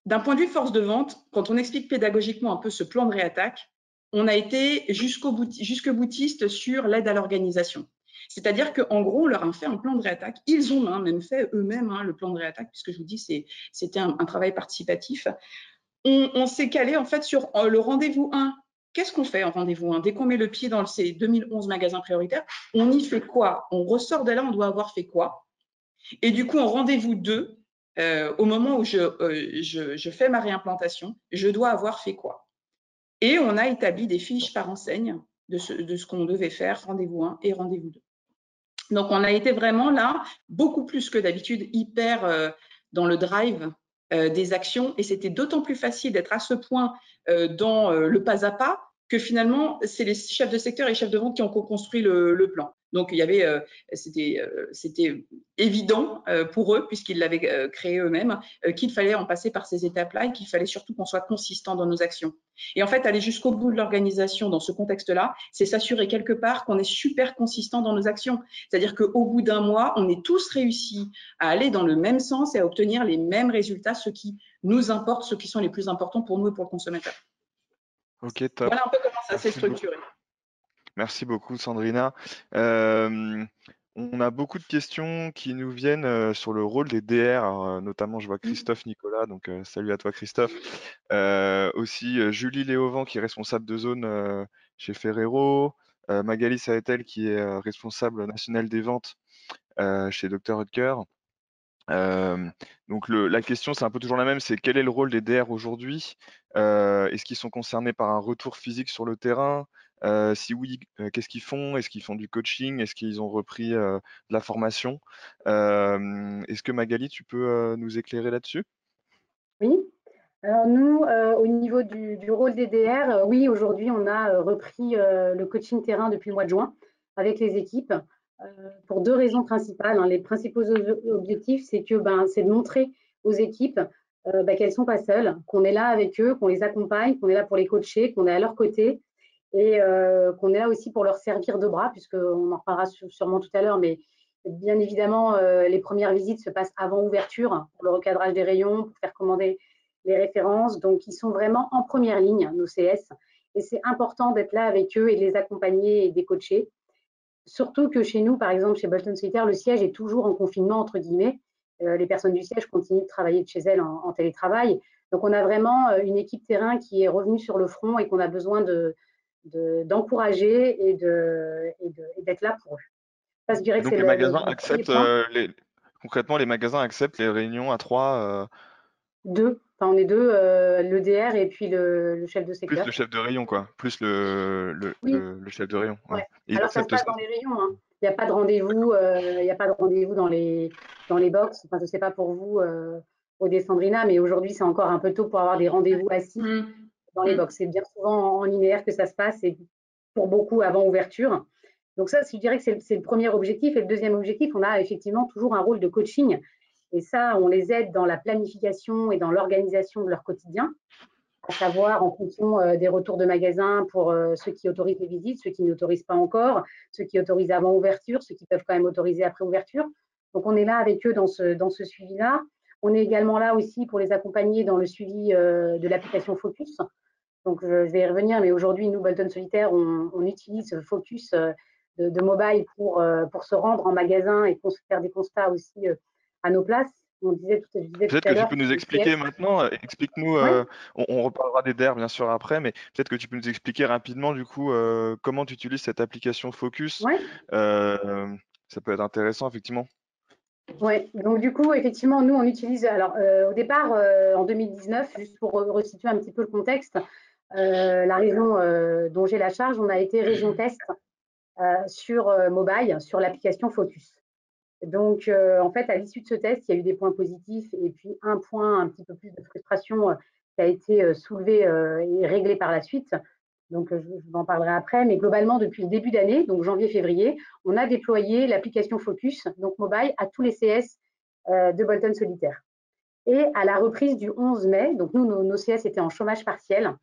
d'un point de vue force de vente, quand on explique pédagogiquement un peu ce plan de réattaque, on a été jusqu'au jusque boutiste sur l'aide à l'organisation. C'est-à-dire qu'en gros, on leur a fait un plan de réattaque. Ils ont hein, même fait eux-mêmes hein, le plan de réattaque, puisque je vous dis, c'était un, travail participatif. On, s'est calé en fait sur euh, le rendez-vous 1. Qu'est-ce qu'on fait en rendez-vous 1 Dès qu'on met le pied dans ces 2011 magasins prioritaires, on y fait quoi? On ressort de là, on doit avoir fait quoi? Et du coup, en rendez-vous 2, euh, au moment où euh, je, je, fais ma réimplantation, je dois avoir fait quoi? Et on a établi des fiches par enseigne de ce, de ce qu'on devait faire, rendez-vous 1 et rendez-vous 2. Donc, on a été vraiment là, beaucoup plus que d'habitude, hyper euh, dans le drive des actions. Et c'était d'autant plus facile d'être à ce point dans le pas à pas que finalement, c'est les chefs de secteur et chefs de vente qui ont construit le, le plan. Donc, il y avait, euh, c'était, euh, c'était évident euh, pour eux, puisqu'ils l'avaient créé eux-mêmes, qu'il fallait en passer par ces étapes-là et qu'il fallait surtout qu'on soit consistant dans nos actions. Et en fait, aller jusqu'au bout de l'organisation dans ce contexte-là, c'est s'assurer quelque part qu'on est super consistant dans nos actions. C'est-à-dire qu'au bout d'un mois, on est tous réussi à aller dans le même sens et à obtenir les mêmes résultats, ce qui nous importe, ceux qui sont les plus importants pour nous et pour le consommateur. Ok, top. Voilà un peu comment ça s'est structuré. Merci beaucoup, Sandrina. Euh, on a beaucoup de questions qui nous viennent euh, sur le rôle des DR, euh, notamment je vois Christophe Nicolas, donc salut à toi Christophe. aussi Julie Léovan qui est responsable de zone chez Ferrero, Magali Saetel qui est responsable national des ventes chez Dr Hutker. donc la question, c'est un peu toujours la même, c'est quel est le rôle des DR aujourd'hui? Est-ce qu'ils sont concernés par un retour physique sur le terrain? Si oui, qu'est-ce qu'ils font? Est-ce qu'ils font du coaching? Est-ce qu'ils ont repris de la formation? Est-ce que Magali, tu peux nous éclairer là-dessus? Oui. Alors nous, au niveau du, rôle des DR, oui, aujourd'hui, on a repris le coaching terrain depuis le mois de juin avec les équipes pour deux raisons principales. Hein. Les principaux objectifs, c'est que ben, c'est de montrer aux équipes ben, qu'elles ne sont pas seules, qu'on est là avec eux, qu'on les accompagne, qu'on est là pour les coacher, qu'on est à leur côté, et euh, qu'on est là aussi pour leur servir de bras, puisqu'on en reparlera sûrement tout à l'heure, mais bien évidemment, euh, les premières visites se passent avant ouverture pour le recadrage des rayons, pour faire commander les références. Donc, ils sont vraiment en première ligne, nos CS, et c'est important d'être là avec eux et de les accompagner et de les coacher. Surtout que chez nous, par exemple, chez Bolton Solitaire, le siège est toujours en confinement, entre guillemets. Euh, les personnes du siège continuent de travailler de chez elles en, en télétravail. Donc, on a vraiment une équipe terrain qui est revenue sur le front et qu'on a besoin de, d'encourager et d'être là pour eux. Ça, je dirais que les magasins acceptent euh, les, concrètement les magasins acceptent les réunions à trois. Euh, deux. Enfin, on est deux, euh, le DR et puis le, chef de secteur. Plus le chef de rayon, quoi. Plus le, le, chef de rayon. Alors ça se passe dans les rayons. Hein. Il n'y a pas de rendez-vous. il n'y a pas de rendez-vous dans les dans les box. Enfin, je sais pas pour vous au Descendrina, mais aujourd'hui c'est encore un peu tôt pour avoir des rendez-vous assis. Mmh dans les mm. box. C'est bien souvent en linéaire que ça se passe et pour beaucoup avant ouverture. Donc ça, je dirais que c'est le premier objectif. Et le deuxième objectif, on a effectivement toujours un rôle de coaching. Et ça, on les aide dans la planification et dans l'organisation de leur quotidien, à savoir en fonction euh, des retours de magasins pour euh, ceux qui autorisent les visites, ceux qui n'autorisent pas encore, ceux qui autorisent avant ouverture, ceux qui peuvent quand même autoriser après ouverture. Donc on est là avec eux dans ce, dans ce suivi-là. On est également là aussi pour les accompagner dans le suivi euh, de l'application Focus. Donc, je vais y revenir, mais aujourd'hui, nous, Bolton Solitaire, on, utilise Focus euh, de, mobile pour, euh, pour se rendre en magasin et faire des constats aussi à nos places. On disait tout, peut-être que tu peux nous expliquer maintenant, explique-nous, on, reparlera des DER bien sûr après, mais peut-être que tu peux nous expliquer rapidement du coup comment tu utilises cette application Focus. ça peut être intéressant effectivement. Oui, donc du coup, effectivement, nous, on utilise, alors euh, au départ, euh, en 2019, juste pour resituer un petit peu le contexte, euh, la région dont j'ai la charge, on a été région test sur mobile, sur l'application Focus. Donc, en fait, à l'issue de ce test, il y a eu des points positifs et puis un point, un petit peu plus de frustration qui a été soulevé et réglé par la suite. Donc, je, vous en parlerai après. Mais globalement, depuis le début d'année, donc janvier-février, on a déployé l'application Focus, donc mobile, à tous les CS euh, de Bolton Solitaire. Et à la reprise du 11 mai, donc nous, nos, CS étaient en chômage partiel.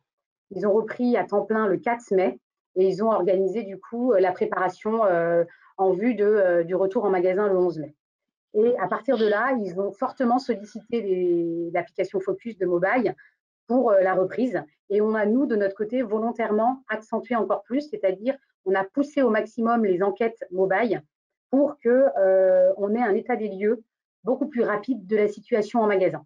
Ils ont repris à temps plein le 4 mai et ils ont organisé du coup la préparation euh, en vue de, du retour en magasin le 11 mai. Et à partir de là, ils ont fortement sollicité l'application Focus de mobile pour euh, la reprise. Et on a, nous, de notre côté, volontairement accentué encore plus, c'est-à-dire on a poussé au maximum les enquêtes mobile pour qu'on euh, ait un état des lieux beaucoup plus rapide de la situation en magasin.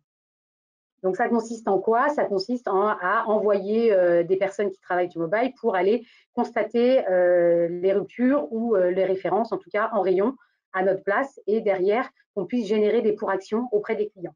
Donc ça consiste en quoi? Ça consiste à envoyer euh, des personnes qui travaillent du mobile pour aller constater les ruptures ou les références, en tout cas en rayon, à notre place, et derrière qu'on puisse générer des pour-actions auprès des clients.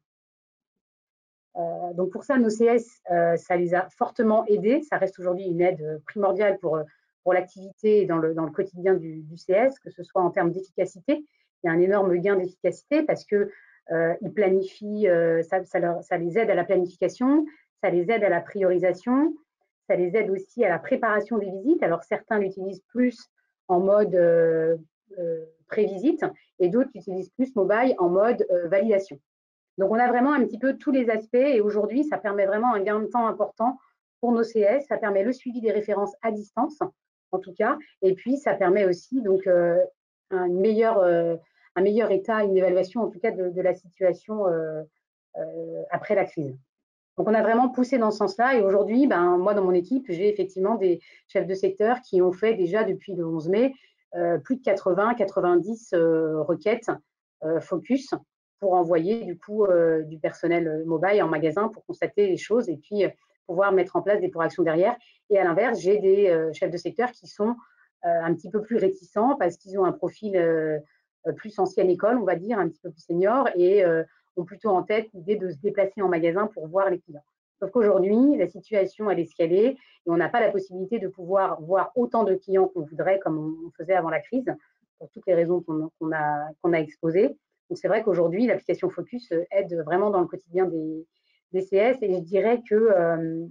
Euh, donc pour ça, nos CS, euh, ça les a fortement aidés. Ça reste aujourd'hui une aide euh, primordiale pour, pour l'activité dans le, dans le quotidien du, CS, que ce soit en termes d'efficacité. Il y a un énorme gain d'efficacité parce que ils planifient, ça, ça, les aide à la planification, ça les aide à la priorisation, ça les aide aussi à la préparation des visites. Alors certains l'utilisent plus en mode pré-visite et d'autres qui utilisent plus mobile en mode validation. Donc, on a vraiment un petit peu tous les aspects et aujourd'hui, ça permet vraiment un gain de temps important pour nos CS. Ça permet le suivi des références à distance, en tout cas, et puis ça permet aussi donc un meilleur, un meilleur état, une évaluation en tout cas de, la situation après la crise. Donc, on a vraiment poussé dans ce sens-là. Et aujourd'hui, ben, moi, dans mon équipe, j'ai effectivement des chefs de secteur qui ont fait déjà depuis le 11 mai euh, plus de 80, 90 euh, requêtes euh, focus pour envoyer du coup du personnel mobile en magasin pour constater les choses et puis pouvoir mettre en place des pour-actions derrière. Et à l'inverse, j'ai des chefs de secteur qui sont un petit peu plus réticents parce qu'ils ont un profil plus ancienne école, on va dire, un petit peu plus senior et ont plutôt en tête l'idée de se déplacer en magasin pour voir les clients. Sauf qu'aujourd'hui, la situation, elle est ce qu'elle est et on n'a pas la possibilité de pouvoir voir autant de clients qu'on voudrait comme on faisait avant la crise, pour toutes les raisons qu'on a, exposées. Donc, c'est vrai qu'aujourd'hui, l'application Focus aide vraiment dans le quotidien des, des CS et je dirais que euh,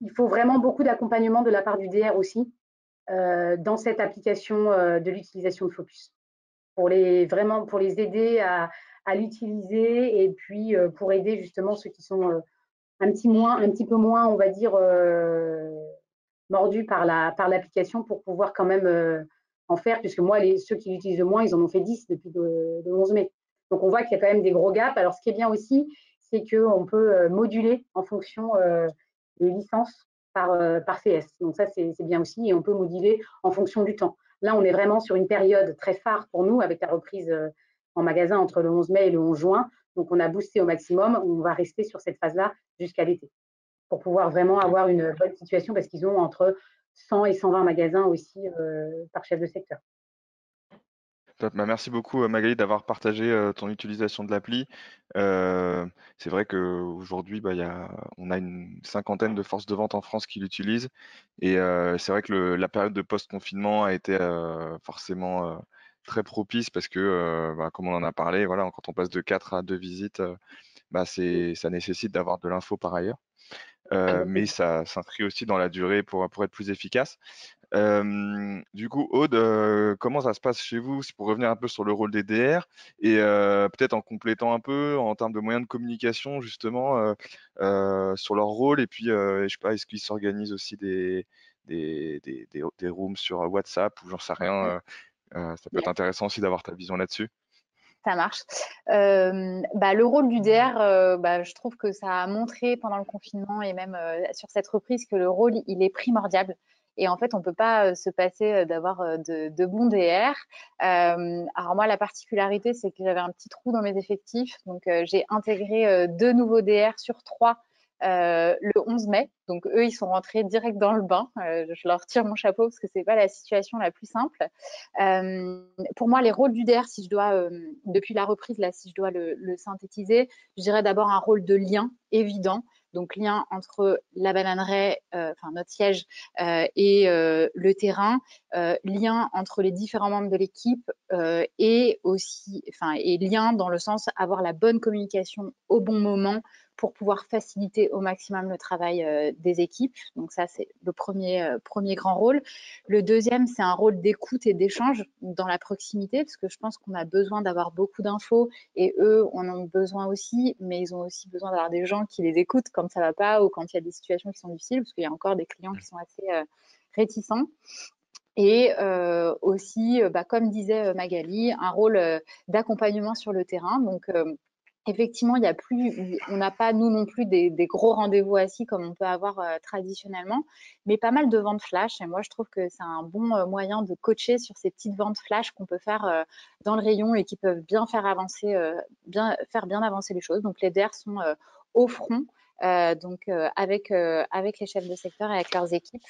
il faut vraiment beaucoup d'accompagnement de la part du DR aussi euh, dans cette application euh, de l'utilisation de Focus pour les vraiment pour les aider à, l'utiliser et puis euh, pour aider justement ceux qui sont euh, un petit moins, un petit peu moins, on va dire, euh, mordus par la par l'application pour pouvoir quand même en faire, puisque moi, les, ceux qui l'utilisent le moins, ils en ont fait 10 depuis le, 11 mai. Donc on voit qu'il y a quand même des gros gaps. Alors ce qui est bien aussi, c'est qu'on peut moduler en fonction des licences par, par CS. Donc ça, c'est bien aussi, et on peut moduler en fonction du temps. Là, on est vraiment sur une période très phare pour nous avec la reprise en magasin entre le 11 mai et le 11 juin. Donc, on a boosté au maximum. On va rester sur cette phase-là jusqu'à l'été pour pouvoir vraiment avoir une bonne situation parce qu'ils ont entre 100 et 120 magasins aussi euh, par chef de secteur. Bah, merci beaucoup euh, Magali d'avoir partagé euh, ton utilisation de l'appli. c'est vrai qu'aujourd'hui, bah, on a une cinquantaine de forces de vente en France qui l'utilisent. Et c'est vrai que la période de post-confinement a été forcément très propice parce que, euh, bah, comme on en a parlé, voilà, quand on passe de 4 à 2 visites, euh, c'est, ça nécessite d'avoir de l'info par ailleurs. Euh, mais ça s'inscrit aussi dans la durée pour, pour être plus efficace. Du coup, Aude, comment ça se passe chez vous? Pour revenir un peu sur le rôle des DR et peut-être en complétant un peu en termes de moyens de communication justement sur leur rôle et puis je sais pas, est-ce qu'ils s'organisent aussi des, des, des, des, rooms sur WhatsApp ou j'en sais rien euh, ça peut être intéressant aussi d'avoir ta vision là-dessus. Ça marche. Euh, bah, le rôle du DR, euh, bah, je trouve que ça a montré pendant le confinement et même sur cette reprise que le rôle, il est primordial. Et en fait, on ne peut pas se passer d'avoir de, de, bons DR. alors moi, la particularité, c'est que j'avais un petit trou dans mes effectifs. Donc, j'ai intégré deux nouveaux DR sur trois euh, le 11 mai. Donc eux, ils sont rentrés direct dans le bain. Euh, je leur tire mon chapeau parce que c'est pas la situation la plus simple. Euh, pour moi, les rôles du DR, si je dois, depuis la reprise là, si je dois le, synthétiser, je dirais d'abord un rôle de lien évident. Donc lien entre la bananeraie, enfin notre siège et le terrain, lien entre les différents membres de l'équipe et aussi, enfin et lien dans le sens avoir la bonne communication au bon moment pour pouvoir faciliter au maximum le travail euh, des équipes. Donc ça, c'est le premier, euh, premier grand rôle. Le deuxième, c'est un rôle d'écoute et d'échange dans la proximité, parce que je pense qu'on a besoin d'avoir beaucoup d'infos et eux en ont besoin aussi, mais ils ont aussi besoin d'avoir des gens qui les écoutent quand ça va pas ou quand il y a des situations qui sont difficiles, parce qu'il y a encore des clients qui sont assez euh, réticents. Et aussi, bah, comme disait Magali, un rôle d'accompagnement sur le terrain. Donc, effectivement, il y a plus, on n'a pas nous non plus des, gros rendez-vous assis comme on peut avoir euh, traditionnellement, mais pas mal de ventes flash. Et moi, je trouve que c'est un bon euh, moyen de coacher sur ces petites ventes flash qu'on peut faire euh, dans le rayon et qui peuvent bien faire avancer, bien faire bien avancer les choses. Donc les DR sont au front. donc avec avec les chefs de secteur et avec leurs équipes.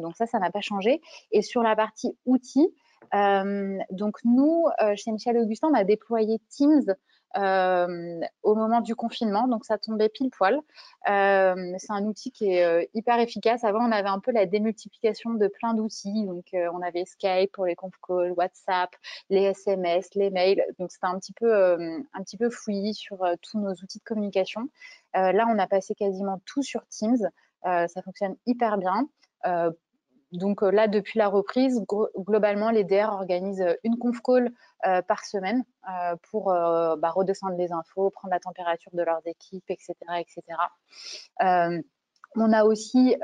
donc ça, ça n'a pas changé. Et sur la partie outils, donc nous chez Michel Augustin, on a déployé Teams au moment du confinement, donc ça tombait pile poil. Euh, c'est un outil qui est euh, hyper efficace. Avant, on avait un peu la démultiplication de plein d'outils. Donc, on avait Skype pour les conf calls, WhatsApp, les SMS, les mails. Donc, c'était un petit peu, un petit peu fouillis sur tous nos outils de communication. là, on a passé quasiment tout sur Teams. ça fonctionne hyper bien donc là, depuis la reprise, globalement, les DR organisent une conf call par semaine pour bah, redescendre les infos, prendre la température de leurs équipes, etc. etc. on a aussi,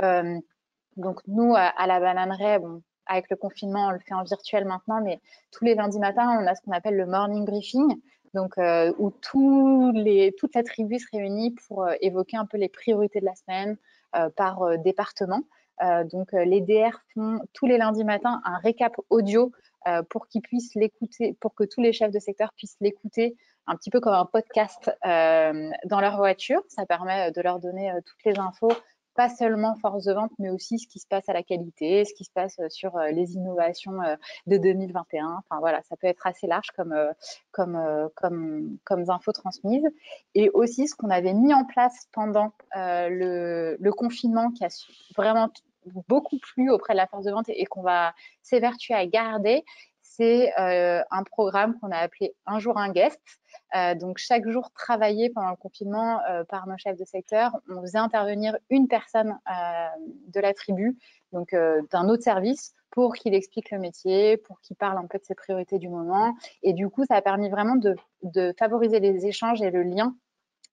donc nous, à, la bananeraie, bon, avec le confinement, on le fait en virtuel maintenant, mais tous les lundis matins, on a ce qu'on appelle le morning briefing, donc où toute la tribu se réunit pour évoquer un peu les priorités de la semaine par département. Euh, donc, euh, les DR font tous les lundis matins un récap audio euh, pour qu'ils puissent l'écouter, pour que tous les chefs de secteur puissent l'écouter un petit peu comme un podcast dans leur voiture. Ça permet de leur donner toutes les infos pas seulement force de vente, mais aussi ce qui se passe à la qualité, ce qui se passe euh, sur euh, les innovations euh, de 2021. Enfin voilà, ça peut être assez large comme, comme, comme, comme infos transmises. Et aussi ce qu'on avait mis en place pendant le, le, confinement qui a vraiment beaucoup plu auprès de la force de vente et, qu'on va s'évertuer à garder, c'est un programme qu'on a appelé Un jour un guest. Euh, donc, chaque jour travaillé pendant le confinement euh, par nos chefs de secteur, on faisait intervenir une personne euh, de la tribu, donc d'un autre service, pour qu'il explique le métier, pour qu'il parle un peu de ses priorités du moment. Et du coup, ça a permis vraiment de, de favoriser les échanges et le lien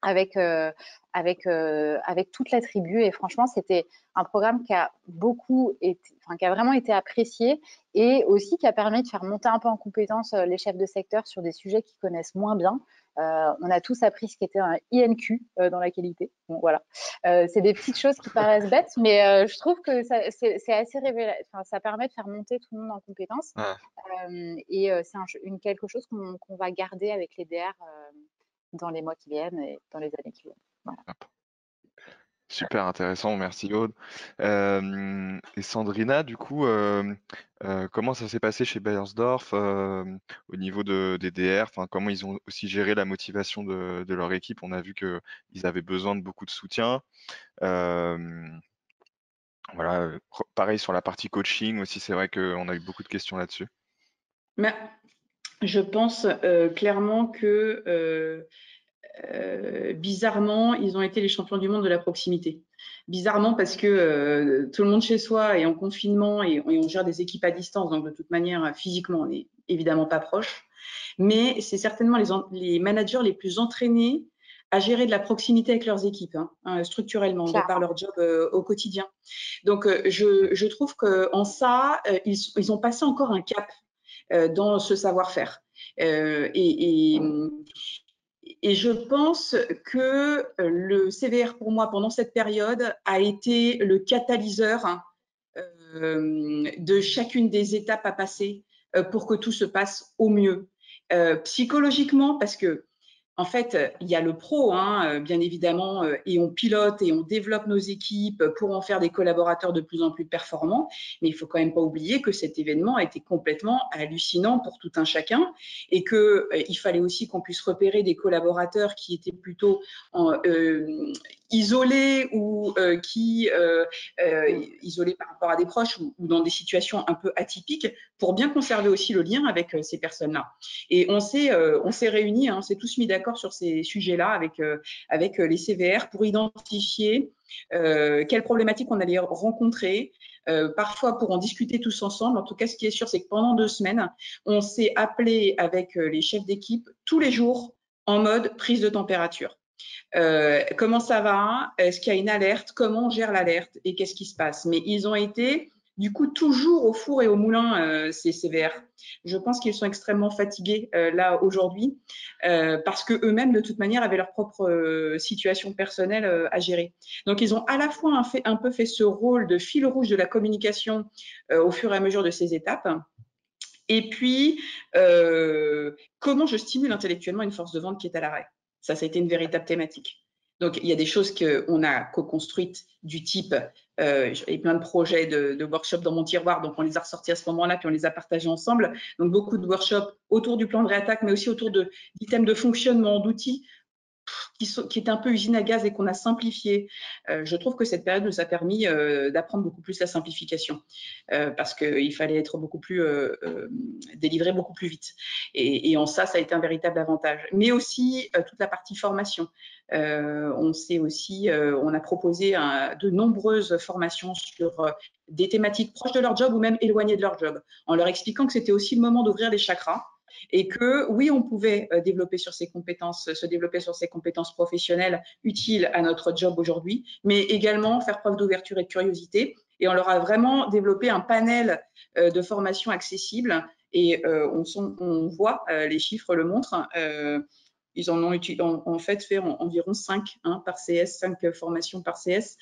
avec, avec, avec toute la tribu. Et franchement, c'était un programme qui a beaucoup été, enfin, qui a vraiment été apprécié et aussi qui a permis de faire monter un peu en compétence les chefs de secteur sur des sujets qu'ils connaissent moins bien. Euh, on a tous appris ce qu'était un INQ euh, dans la qualité. Bon, voilà. Euh, c'est des petites choses qui paraissent bêtes, mais je trouve que c'est assez révélateur. Enfin, ça permet de faire monter tout le monde en compétences. et c'est une quelque chose qu'on va garder avec les DR dans les mois qui viennent et dans les années qui viennent. Voilà. Super intéressant, merci Aude. et Sandrina, du coup, comment ça s'est passé chez Bayersdorf au niveau de, des DR enfin, Comment ils ont aussi géré la motivation de, leur équipe? On a vu qu'ils avaient besoin de beaucoup de soutien. voilà, pareil sur la partie coaching aussi, c'est vrai qu'on a eu beaucoup de questions là-dessus. Mais je pense clairement que euh, bizarrement, ils ont été les champions du monde de la proximité. Bizarrement parce que euh, tout le monde chez soi est en confinement et, on gère des équipes à distance, donc de toute manière, physiquement, on n'est évidemment pas proche. Mais c'est certainement les, managers les plus entraînés à gérer de la proximité avec leurs équipes, hein, hein, structurellement, de par leur job euh, au quotidien. Donc, je, trouve qu'en ça, ils, ont passé encore un cap dans ce savoir-faire. et, et je pense que euh, le CVR, pour moi, pendant cette période, a été le catalyseur euh, de chacune des étapes à passer euh, pour que tout se passe au mieux. psychologiquement, parce que en fait, il y a le pro, hein, bien évidemment, et on pilote et on développe nos équipes pour en faire des collaborateurs de plus en plus performants. Mais il faut quand même pas oublier que cet événement a été complètement hallucinant pour tout un chacun et qu'il euh, fallait aussi qu'on puisse repérer des collaborateurs qui étaient plutôt en, euh, isolés ou euh, qui euh, euh, isolés par rapport à des proches ou, dans des situations un peu atypiques pour bien conserver aussi le lien avec ces personnes-là. Et on s'est on s'est réunis, hein, on s'est tous mis d'accord sur ces sujets-là avec avec les CVR pour identifier quelles problématiques on allait rencontrer, parfois pour en discuter tous ensemble. En tout cas, ce qui est sûr, c'est que pendant deux semaines, on s'est appelé avec les chefs d'équipe tous les jours en mode prise de température. Euh, comment ça va Est-ce qu'il y a une alerte? Comment on gère l'alerte? Et qu'est-ce qui se passe? Mais ils ont été du coup toujours au four et au moulin euh, ces CVR. Je pense qu'ils sont extrêmement fatigués euh, là aujourd'hui parce que eux-mêmes de toute manière avaient leur propre situation personnelle à gérer. Donc ils ont à la fois un, un, peu fait ce rôle de fil rouge de la communication au fur et à mesure de ces étapes. Et puis comment je stimule intellectuellement une force de vente qui est à l'arrêt? Ça, ça a été une véritable thématique. Donc, il y a des choses qu'on a co-construites du type, euh, j'avais plein de projets de, de workshops dans mon tiroir, donc on les a ressortis à ce moment-là, puis on les a partagés ensemble. Donc, beaucoup de workshops autour du plan de réattaque, mais aussi autour d'items de, fonctionnement, d'outils qui, est un peu usine à gaz et qu'on a simplifié, euh, je trouve que cette période nous a permis euh, d'apprendre beaucoup plus la simplification euh, parce qu'il fallait être beaucoup plus délivré beaucoup plus vite. Et, en ça, ça a été un véritable avantage. Mais aussi toute la partie formation. on sait aussi, on a proposé de nombreuses formations sur des thématiques proches de leur job ou même éloignées de leur job, en leur expliquant que c'était aussi le moment d'ouvrir les chakras et que oui, on pouvait euh, développer sur ses compétences, se développer sur ses compétences professionnelles utiles à notre job aujourd'hui, mais également faire preuve d'ouverture et de curiosité. Et on leur a vraiment développé un panel euh, de formation accessible et euh, on, voit, les chiffres le montrent, ils en ont en, fait fait environ 5 hein, par CS, 5 formations par CS,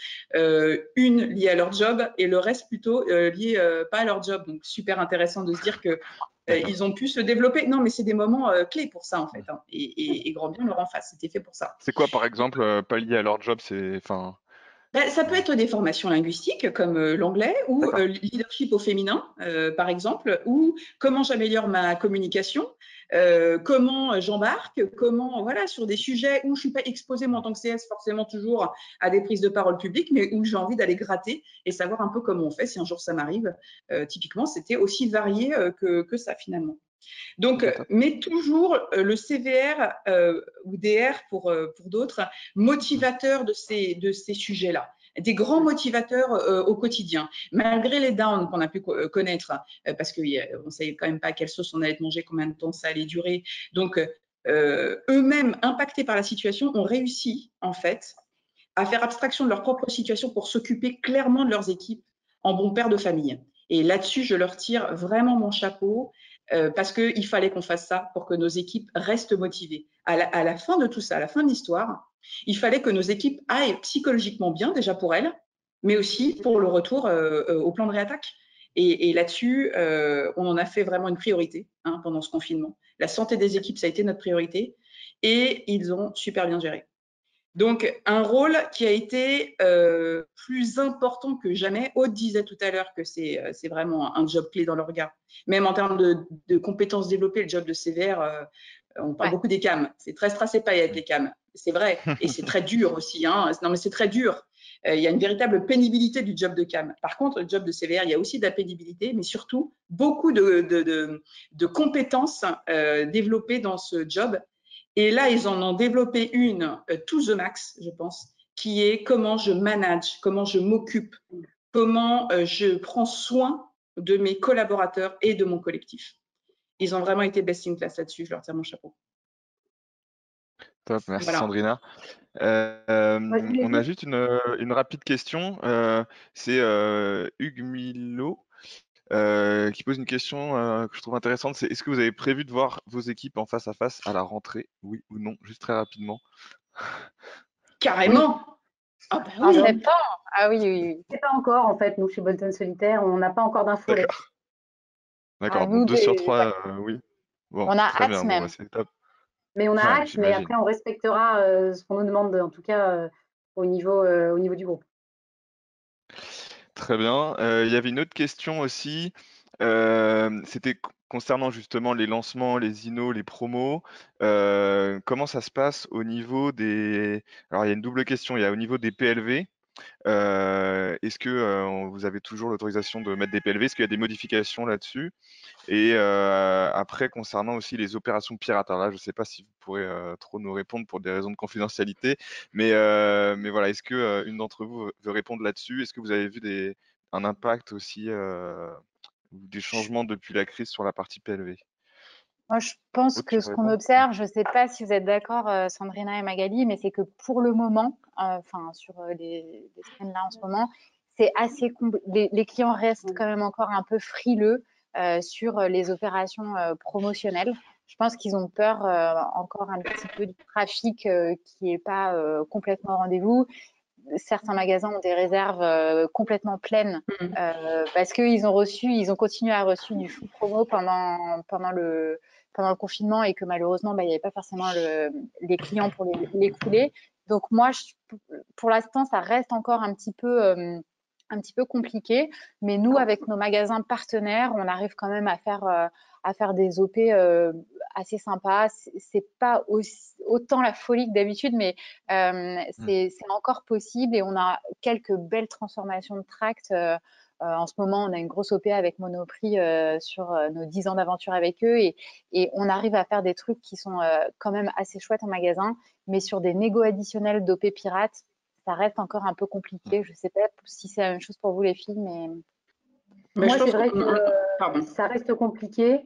une liée à leur job et le reste plutôt lié pas à leur job. Donc super intéressant de se dire que euh, ils ont pu se développer. Non, mais c'est des moments euh, clés pour ça, en fait. Hein. Et, grand bien leur en face. C'était fait pour ça. C'est quoi, par exemple, euh, pas lié à leur job C'est, enfin. Ben, ça peut être des formations linguistiques comme l'anglais ou leadership au féminin, par exemple, ou comment j'améliore ma communication, euh, comment j'embarque, comment, voilà, sur des sujets où je suis pas exposée, moi, en tant que CS, forcément toujours à des prises de parole publiques, mais où j'ai envie d'aller gratter et savoir un peu comment on fait si un jour ça m'arrive. Euh, typiquement, c'était aussi varié euh, que, que, ça, finalement. Donc, mais toujours le CVR ou DR pour, pour d'autres, motivateur de ces, de ces sujets-là des grands motivateurs euh, au quotidien. Malgré les downs qu'on a pu euh, connaître, euh, parce qu'on ne savait quand même pas à quelle sauce on allait manger, combien de temps ça allait durer. Donc, eux-mêmes, impactés par la situation, ont réussi, en fait, à faire abstraction de leur propre situation pour s'occuper clairement de leurs équipes en bon père de famille. Et là-dessus, je leur tire vraiment mon chapeau parce qu'il fallait qu'on fasse ça pour que nos équipes restent motivées. À la, fin de tout ça, à la fin de l'histoire, il fallait que nos équipes aillent psychologiquement bien, déjà pour elles, mais aussi pour le retour euh, euh, au plan de réattaque. Et, là-dessus, euh, on en a fait vraiment une priorité hein, pendant ce confinement. La santé des équipes, ça a été notre priorité et ils ont super bien géré. Donc, un rôle qui a été plus important que jamais. Aude disait tout à l'heure que c'est vraiment un job clé dans le regard. Même en termes de, compétences développées, le job de CVR, on parle beaucoup des CAM. C'est très strassé avec les CAM c'est vrai. Et c'est très dur aussi. Hein. Non, mais c'est très dur. Euh, il y a une véritable pénibilité du job de CAM. Par contre, le job de CVR, il y a aussi de la pénibilité, mais surtout beaucoup de, de, compétences euh, développées dans ce job. Et là, ils en ont développé une, euh, to the max, je pense, qui est comment je manage, comment je m'occupe, comment je prends soin de mes collaborateurs et de mon collectif. Ils ont vraiment été best in class là-dessus. Je leur tire mon chapeau merci Sandrina. Euh, on a juste une, rapide question. Euh, c'est euh, Hugues Milo qui pose une question que je trouve intéressante. C'est est-ce que vous avez prévu de voir vos équipes en face à face à la rentrée? Oui ou non? Juste très rapidement. Carrément ah, bah oui. Ah, pas. Ah oui, oui, oui. pas encore en fait, nous chez Bolton Solitaire, on n'a pas encore d'infos. D'accord. Ah, deux sur trois, oui. on a hâte même. Bah, mais on a hâte, mais après, on respectera euh, ce qu'on nous demande, en tout cas euh, au, niveau, euh, au niveau du groupe. Très bien. il y avait une autre question aussi. C'était concernant justement les lancements, les inos, les promos. comment ça se passe au niveau des. Alors, il y a une double question. Il y a au niveau des PLV. Est-ce que vous avez toujours l'autorisation de mettre des PLV Est-ce qu'il y a des modifications là-dessus? Et après, concernant aussi les opérations pirates, alors là, je ne sais pas si vous pourrez trop nous répondre pour des raisons de confidentialité, mais, mais voilà, est-ce que une d'entre vous veut répondre là-dessus? Est-ce que vous avez vu des, un impact aussi des changements depuis la crise sur la partie PLV moi, je pense que ce qu'on observe, je ne sais pas si vous êtes d'accord, euh, Sandrina et Magali, mais c'est que pour le moment, euh, enfin sur euh, les, semaines là en ce moment, c'est assez les, les, clients restent quand même encore un peu frileux sur les opérations promotionnelles. Je pense qu'ils ont peur encore un petit peu du trafic qui n'est pas complètement au rendez-vous certains magasins ont des réserves complètement pleines mmh. parce qu'ils ont reçu, ils ont continué à reçu du full promo pendant, pendant le, pendant le confinement et que malheureusement, bah, il n'y avait pas forcément les clients pour les, couler. Donc moi, pour l'instant, ça reste encore un petit peu euh, un petit peu compliqué, mais nous, avec nos magasins partenaires, on arrive quand même à faire, euh, à faire des OP euh, assez sympa. C'est pas autant la folie que d'habitude, mais mmh. c'est encore possible et on a quelques belles transformations de tracts. En ce moment, on a une grosse OP avec Monoprix sur nos 10 ans d'aventure avec eux et, et, on arrive à faire des trucs qui sont quand même assez chouettes en magasin, mais sur des négos additionnels d'OP pirates, ça reste encore un peu compliqué. Je ne sais pas si c'est la même chose pour vous les filles, mais. Moi, c'est vrai que ça reste compliqué.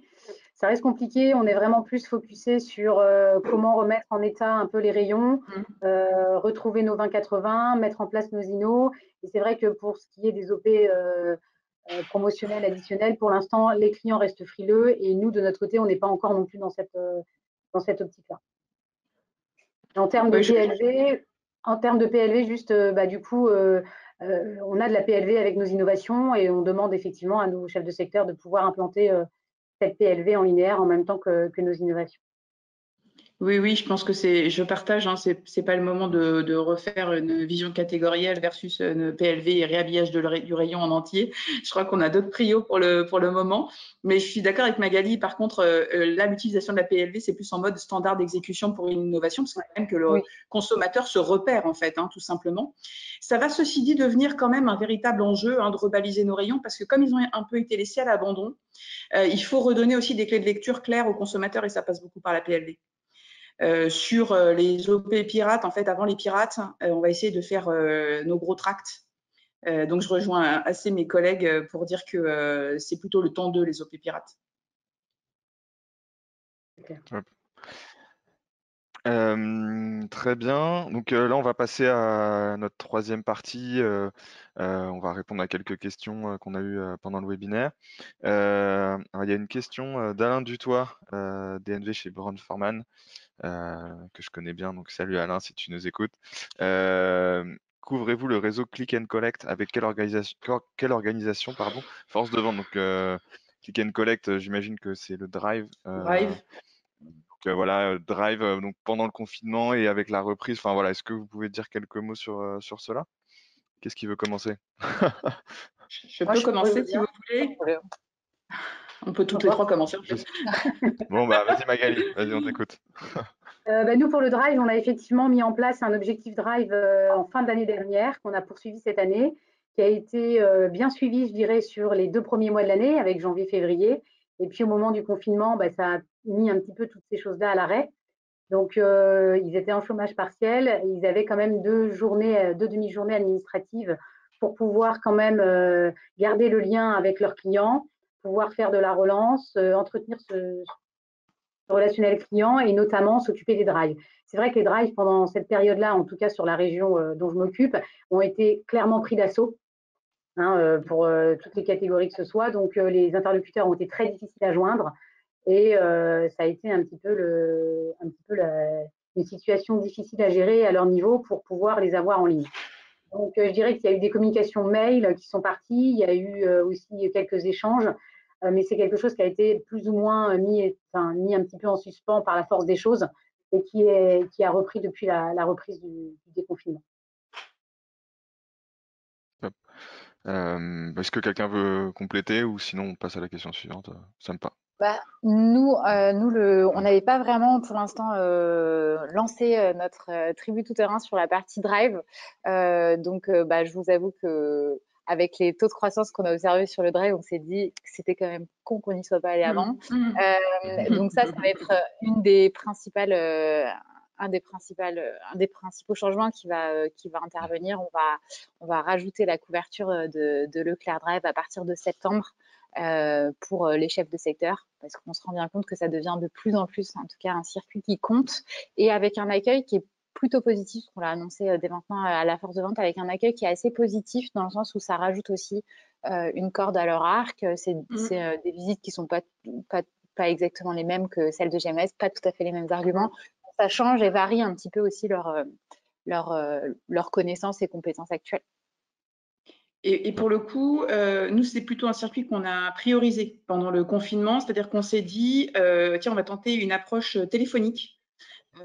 Ça reste compliqué. On est vraiment plus focusé sur euh, comment remettre en état un peu les rayons, mmh. euh, retrouver nos 20-80, mettre en place nos inos. Et c'est vrai que pour ce qui est des OP euh, promotionnels additionnels, pour l'instant, les clients restent frileux et nous, de notre côté, on n'est pas encore non plus dans cette, dans cette optique-là. En termes de PLV, en termes de PLV, juste, euh, bah, du coup, euh, euh, on a de la PLV avec nos innovations et on demande effectivement à nos chefs de secteur de pouvoir implanter cette PLV en linéaire en même temps que nos innovations. Oui, oui, je pense que c'est, je partage, hein, c'est, c'est pas le moment de, de, refaire une vision catégorielle versus une PLV et réhabillage de du rayon en entier. Je crois qu'on a d'autres prios pour le, pour le moment. Mais je suis d'accord avec Magali. Par contre, euh, euh, là, l'utilisation de la PLV, c'est plus en mode standard d'exécution pour une innovation, parce que même que le consommateur se repère, en fait, hein, tout simplement. Ça va, ceci dit, devenir quand même un véritable enjeu hein, de rebaliser nos rayons, parce que comme ils ont un peu été laissés à l'abandon, euh, il faut redonner aussi des clés de lecture claires aux consommateurs et ça passe beaucoup par la PLV. Euh, sur euh, les OP pirates, en fait, avant les pirates, euh, on va essayer de faire nos gros tracts. donc, je rejoins assez mes collègues pour dire que c'est plutôt le temps 2, les OP pirates. très bien. Donc là, on va passer à notre troisième partie. on va répondre à quelques questions qu'on a eues pendant le webinaire. il y a une question d'Alain Dutoit, DNV chez Brown Forman. Euh, que je connais bien. Donc salut Alain si tu nous écoutes. Euh, couvrez-vous le réseau Click and Collect? Avec quelle organisation, quelle organisation pardon, force de vente Donc euh, Click and Collect, j'imagine que c'est le Drive. drive. Donc voilà, Drive donc pendant le confinement et avec la reprise. Enfin voilà, est-ce que vous pouvez dire quelques mots sur sur cela? Qu'est-ce qui veut commencer? Je peux commencer si vous voulez. On peut toutes les trois commencer. (laughs) bon, bah vas-y Magali, vas-y, on t'écoute. (laughs) Euh, bah, nous, pour le drive, on a effectivement mis en place un objectif drive euh, en fin d'année dernière qu'on a poursuivi cette année, qui a été euh, bien suivi, je dirais, sur les deux premiers mois de l'année, avec janvier-février. Et puis au moment du confinement, bah, ça a mis un petit peu toutes ces choses-là à l'arrêt. Donc, ils étaient en chômage partiel. Ils avaient quand même deux journées, deux demi-journées administratives pour pouvoir quand même garder le lien avec leurs clients pouvoir faire de la relance, euh, entretenir ce, relationnel client et notamment s'occuper des drives. C'est vrai que les drives, pendant cette période-là, en tout cas sur la région euh, dont je m'occupe, ont été clairement pris d'assaut hein, euh, pour toutes les catégories que ce soit. Donc, les interlocuteurs ont été très difficiles à joindre et ça a été un petit peu, une situation difficile à gérer à leur niveau pour pouvoir les avoir en ligne. Donc, je dirais qu'il y a eu des communications mail qui sont parties, il y a eu aussi quelques échanges, mais c'est quelque chose qui a été plus ou moins mis, enfin, mis un petit peu en suspens par la force des choses et qui, est, qui a repris depuis la, reprise du, déconfinement. Euh, Est-ce que quelqu'un veut compléter ou sinon on passe à la question suivante? Ça me. Bah, nous, euh, nous le, on n'avait pas vraiment pour l'instant euh, lancé notre tribu tout terrain sur la partie drive. donc, bah, je vous avoue que avec les taux de croissance qu'on a observés sur le drive, on s'est dit que c'était quand même con qu'on n'y soit pas allé avant. Mmh. Mmh. Euh, donc ça, ça va être euh, une des principales, euh, un des principales, un des principaux changements qui va, qui va intervenir. On va, on va rajouter la couverture de, de Leclerc Drive à partir de septembre. pour les chefs de secteur, parce qu'on se rend bien compte que ça devient de plus en plus, en tout cas, un circuit qui compte, et avec un accueil qui est plutôt positif, qu'on l'a annoncé euh, dès maintenant à la force de vente, avec un accueil qui est assez positif dans le sens où ça rajoute aussi euh, une corde à leur arc. C'est mmh. des visites qui sont pas, pas, exactement les mêmes que celles de GMS, pas tout à fait les mêmes arguments. Ça change et varie un petit peu aussi leur, euh, leur, leur connaissance et compétences actuelles. Et, pour le coup, nous, c'est plutôt un circuit qu'on a priorisé pendant le confinement, c'est-à-dire qu'on s'est dit, tiens, on va tenter une approche téléphonique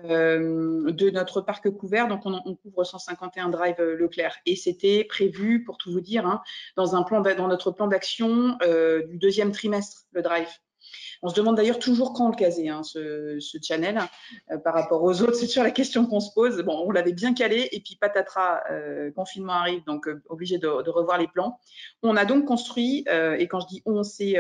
euh, de notre parc couvert. Donc, on, couvre 151 drive Leclerc. Et c'était prévu, pour tout vous dire, hein, dans, un plan dans notre plan d'action euh, du deuxième trimestre, le drive. On se demande d'ailleurs toujours quand le caser, hein, ce, channel, euh, par rapport aux autres. (laughs) C'est toujours la question qu'on se pose. Bon, on l'avait bien calé, et puis patatras, euh, confinement arrive, donc euh, obligé de, revoir les plans. On a donc construit, et quand je dis on, c'est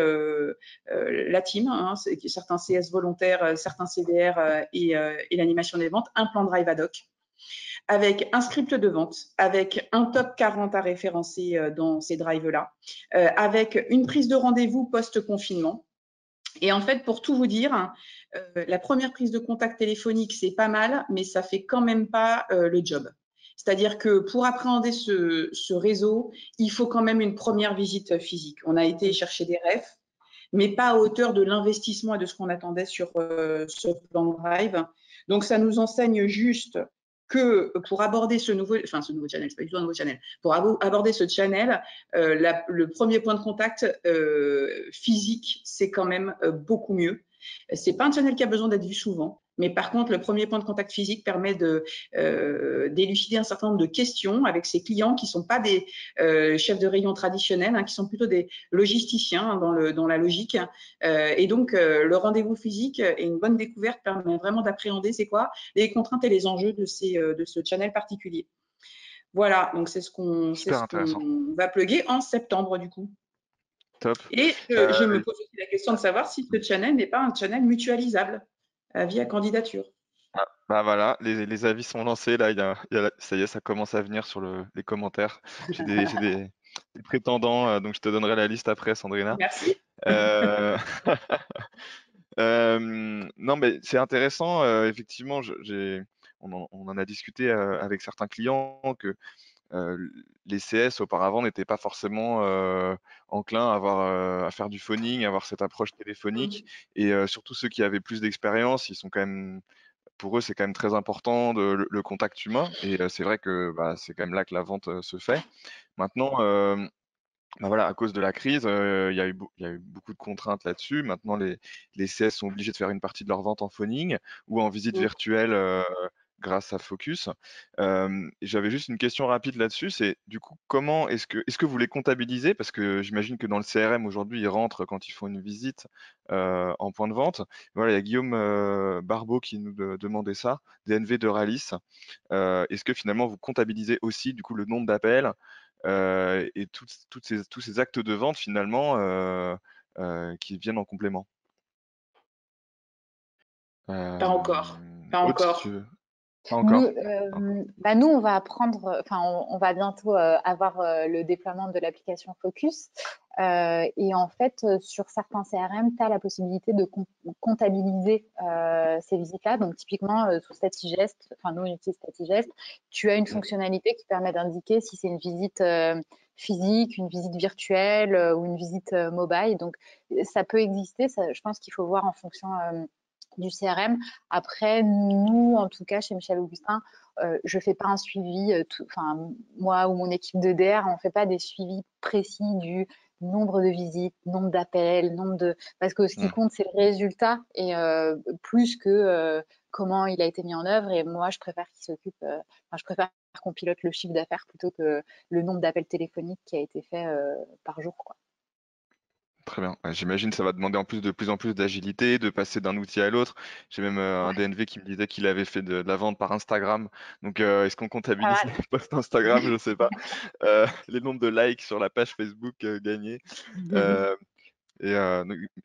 la team, hein, certains CS volontaires, certains CDR et, et l'animation des ventes, un plan drive ad hoc avec un script de vente, avec un top 40 à référencer dans ces drives-là, avec une prise de rendez-vous post-confinement, et en fait, pour tout vous dire, euh, la première prise de contact téléphonique, c'est pas mal, mais ça fait quand même pas euh, le job. C'est-à-dire que pour appréhender ce, réseau, il faut quand même une première visite physique. On a été chercher des refs, mais pas à hauteur de l'investissement et de ce qu'on attendait sur euh, ce plan drive. Donc, ça nous enseigne juste que pour aborder ce nouveau, enfin ce nouveau channel, c'est pas du tout un nouveau channel, pour aborder ce channel, euh, le premier point de contact euh, physique, c'est quand même euh, beaucoup mieux. C'est pas un channel qui a besoin d'être vu souvent. Mais par contre, le premier point de contact physique permet de euh, d'élucider un certain nombre de questions avec ses clients qui ne sont pas des euh, chefs de rayon traditionnels, hein, qui sont plutôt des logisticiens hein, dans, le, dans la logique. Euh, et donc, le rendez-vous physique et une bonne découverte permet vraiment d'appréhender c'est quoi les contraintes et les enjeux de, ces, de ce channel particulier. Voilà, donc c'est ce qu'on va plugger en septembre du coup. Top. Et je me pose aussi la question de savoir si ce channel n'est pas un channel mutualisable avis à candidature. Ah, bah voilà, les, avis sont lancés. Là, il y a, ça y est, ça commence à venir sur les commentaires. J'ai (laughs) des, prétendants, euh, donc je te donnerai la liste après, Sandrina. Merci. Euh, (laughs) euh, non, mais c'est intéressant. effectivement, on, en, a discuté avec certains clients que les CS auparavant n'étaient pas forcément enclins à, avoir, à faire du phoning, à avoir cette approche téléphonique. Et surtout ceux qui avaient plus d'expérience, ils sont quand même, pour eux, c'est quand même très important de, le, contact humain. Et c'est vrai que bah, c'est quand même là que la vente se fait. Maintenant, bah voilà, à cause de la crise, il y, a eu beaucoup de contraintes là-dessus. Maintenant, les, les, CS sont obligés de faire une partie de leur vente en phoning ou en visite virtuelle grâce à Focus. J'avais juste une question rapide là-dessus, c'est du coup comment est-ce que est-ce que vous les comptabilisez? Parce que j'imagine que dans le CRM aujourd'hui ils rentrent quand ils font une visite en point de vente. Voilà, il y a Guillaume Barbeau qui nous demandait ça, DNV de Ralis. est-ce que finalement vous comptabilisez aussi du coup le nombre d'appels et ces, tous ces actes de vente finalement qui viennent en complément? Pas encore. Pas encore. Nous, euh, bah nous, on va apprendre, enfin, on, va bientôt euh, avoir euh, le déploiement de l'application Focus. et en fait, sur certains CRM, tu as la possibilité de comptabiliser ces visites-là. Donc, typiquement, sous StatiGest, enfin, nous, on utilise StatiGest, tu as une fonctionnalité qui permet d'indiquer si c'est une visite physique, une visite virtuelle ou une visite mobile. Donc, ça peut exister. Ça, je pense qu'il faut voir en fonction du CRM. Après, nous, en tout cas, chez Michel Augustin, euh, je ne fais pas un suivi, euh, enfin, moi ou mon équipe de DR, on ne fait pas des suivis précis du nombre de visites, nombre d'appels, nombre de. Parce que ce qui mmh. compte, c'est le résultat et euh, plus que comment il a été mis en œuvre. Et moi, je préfère qu'il s'occupe, enfin, je préfère qu'on pilote le chiffre d'affaires plutôt que le nombre d'appels téléphoniques qui a été fait par jour. Quoi. Très bien. J'imagine que ça va demander en plus de plus en plus d'agilité, de passer d'un outil à l'autre. J'ai même euh, un DNV qui me disait qu'il avait fait de, la vente par Instagram. Donc, euh, est-ce qu'on comptabilise les (laughs) posts Instagram? Je ne sais pas. (laughs) Euh, (laughs) les nombres de likes sur la page Facebook gagnés. et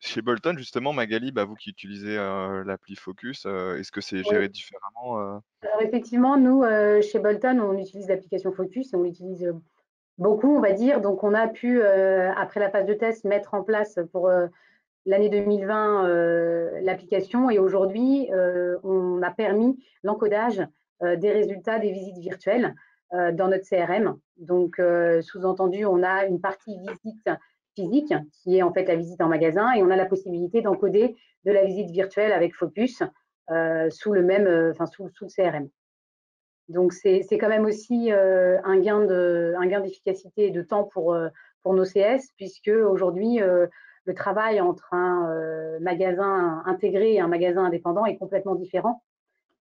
chez Bolton, justement, Magali, bah, vous qui utilisez l'appli Focus, est-ce que c'est géré différemment Alors, effectivement, nous, chez Bolton, on utilise l'application Focus et on l'utilise beaucoup, on va dire. Donc, on a pu, euh, après la phase de test, mettre en place pour euh, l'année 2020 euh, l'application. Et aujourd'hui, on a permis l'encodage des résultats des visites virtuelles dans notre CRM. Donc, sous-entendu, on a une partie visite physique qui est en fait la visite en magasin et on a la possibilité d'encoder de la visite virtuelle avec Focus sous le même, enfin sous, sous le CRM. Donc, c'est quand même aussi euh, un gain d'efficacité et de temps pour, euh, pour nos CS, puisque aujourd'hui, euh, le travail entre un magasin intégré et un magasin indépendant est complètement différent.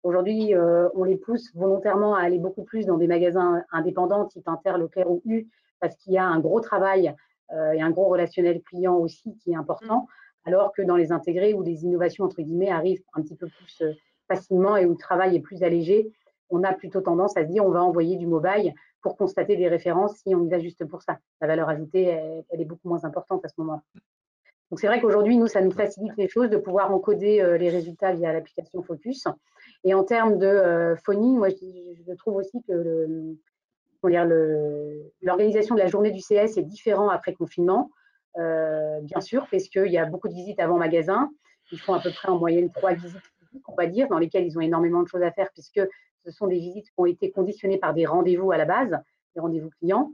Aujourd'hui, on les pousse volontairement à aller beaucoup plus dans des magasins indépendants, type Inter, Leclerc ou U, parce qu'il y a un gros travail et un gros relationnel client aussi qui est important. alors que dans les intégrés où les innovations, entre guillemets, arrivent un petit peu plus facilement et où le travail est plus allégé, on a plutôt tendance à se dire on va envoyer du mobile pour constater des références si on y va juste pour ça. La valeur ajoutée, elle, est beaucoup moins importante à ce moment-là. Donc c'est vrai qu'aujourd'hui, nous, ça nous facilite les choses de pouvoir encoder euh, les résultats via l'application Focus. Et en termes de euh, phoning, moi, je, trouve aussi que l'organisation de la journée du CS est différente après confinement, euh, bien sûr, parce qu'il y a beaucoup de visites avant magasin. Ils font à peu près en moyenne trois visites on va dire, dans lesquelles ils ont énormément de choses à faire, puisque ce sont des visites qui ont été conditionnées par des rendez-vous à la base, des rendez-vous clients.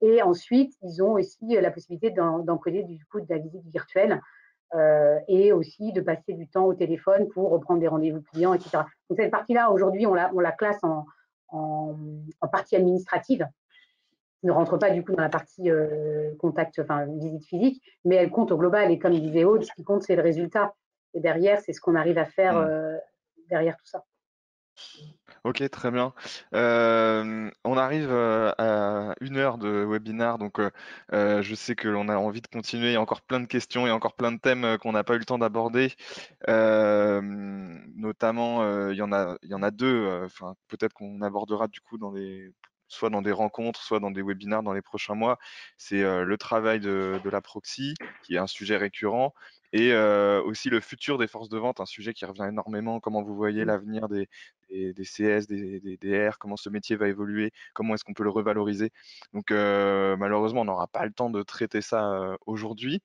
Et ensuite, ils ont aussi la possibilité d'encoder du coup de la visite virtuelle euh, et aussi de passer du temps au téléphone pour reprendre des rendez-vous clients, etc. Donc cette partie-là, aujourd'hui, on la, on la classe en, en, partie administrative. ne rentre pas du coup dans la partie euh, contact, enfin visite physique, mais elle compte au global. Et comme disait Aude, ce qui compte, c'est le résultat. Et derrière, c'est ce qu'on arrive à faire mmh. euh, derrière tout ça. Ok, très bien. Euh, on arrive euh, à une heure de webinar, donc je sais que l'on a envie de continuer. Il y a encore plein de questions et encore plein de thèmes qu'on n'a pas eu le temps d'aborder. notamment, il y en a, deux. Peut-être qu'on abordera du coup dans soit dans des rencontres, soit dans des webinars dans les prochains mois, c'est le travail de, la proxy, qui est un sujet récurrent, et aussi le futur des forces de vente, un sujet qui revient énormément, comment vous voyez mmh. l'avenir des, CS, des, DR, comment ce métier va évoluer, comment est-ce qu'on peut le revaloriser. Donc malheureusement, on n'aura pas le temps de traiter ça aujourd'hui.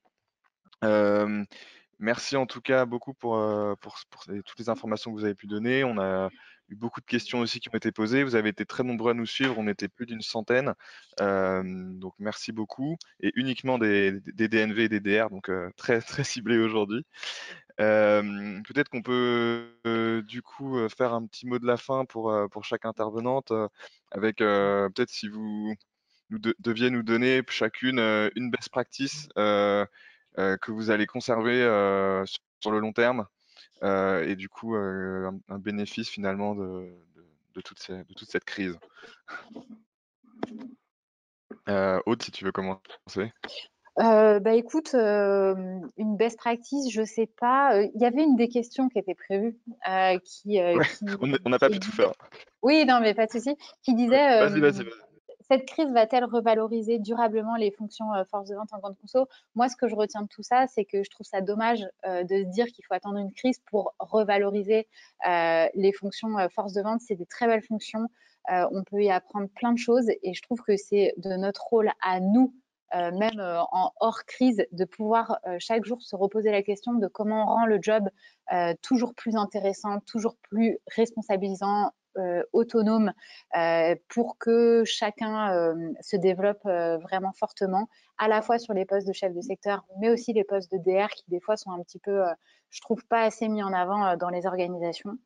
merci en tout cas beaucoup pour, pour, toutes les informations que vous avez pu donner. On a beaucoup de questions aussi qui ont été posées. Vous avez été très nombreux à nous suivre. On était plus d'une centaine. Euh, donc merci beaucoup. Et uniquement des, DNV et des DR, donc euh, très (laughs) très ciblés aujourd'hui. Euh, peut-être qu'on peut, du coup faire un petit mot de la fin pour, pour chaque intervenante, avec peut-être si vous deviez nous donner chacune une best practice que vous allez conserver sur le long terme euh, et du coup euh, un, bénéfice finalement de, toute, cette crise. Euh, Aude, si tu veux commencer. bah écoute, une best practice, je sais pas. Il y avait une des questions qui était prévue, qui, (laughs) on n'a pas pu tout faire. Oui, non, mais pas de souci. Qui disait. Vas-y, vas-y, vas-y cette crise va-t-elle revaloriser durablement les fonctions euh, force de vente en grande conso Moi, ce que je retiens de tout ça, c'est que je trouve ça dommage euh, de se dire qu'il faut attendre une crise pour revaloriser euh, les fonctions force de vente. C'est des très belles fonctions. on peut y apprendre plein de choses et je trouve que c'est de notre rôle à nous même en hors crise, de pouvoir chaque jour se reposer la question de comment on rend le job toujours plus intéressant, toujours plus responsabilisant, autonome euh, pour que chacun euh, se développe vraiment fortement, à la fois sur les postes de chef de secteur, mais aussi les postes de DR qui des fois sont un petit peu, je trouve, pas assez mis en avant dans les organisations.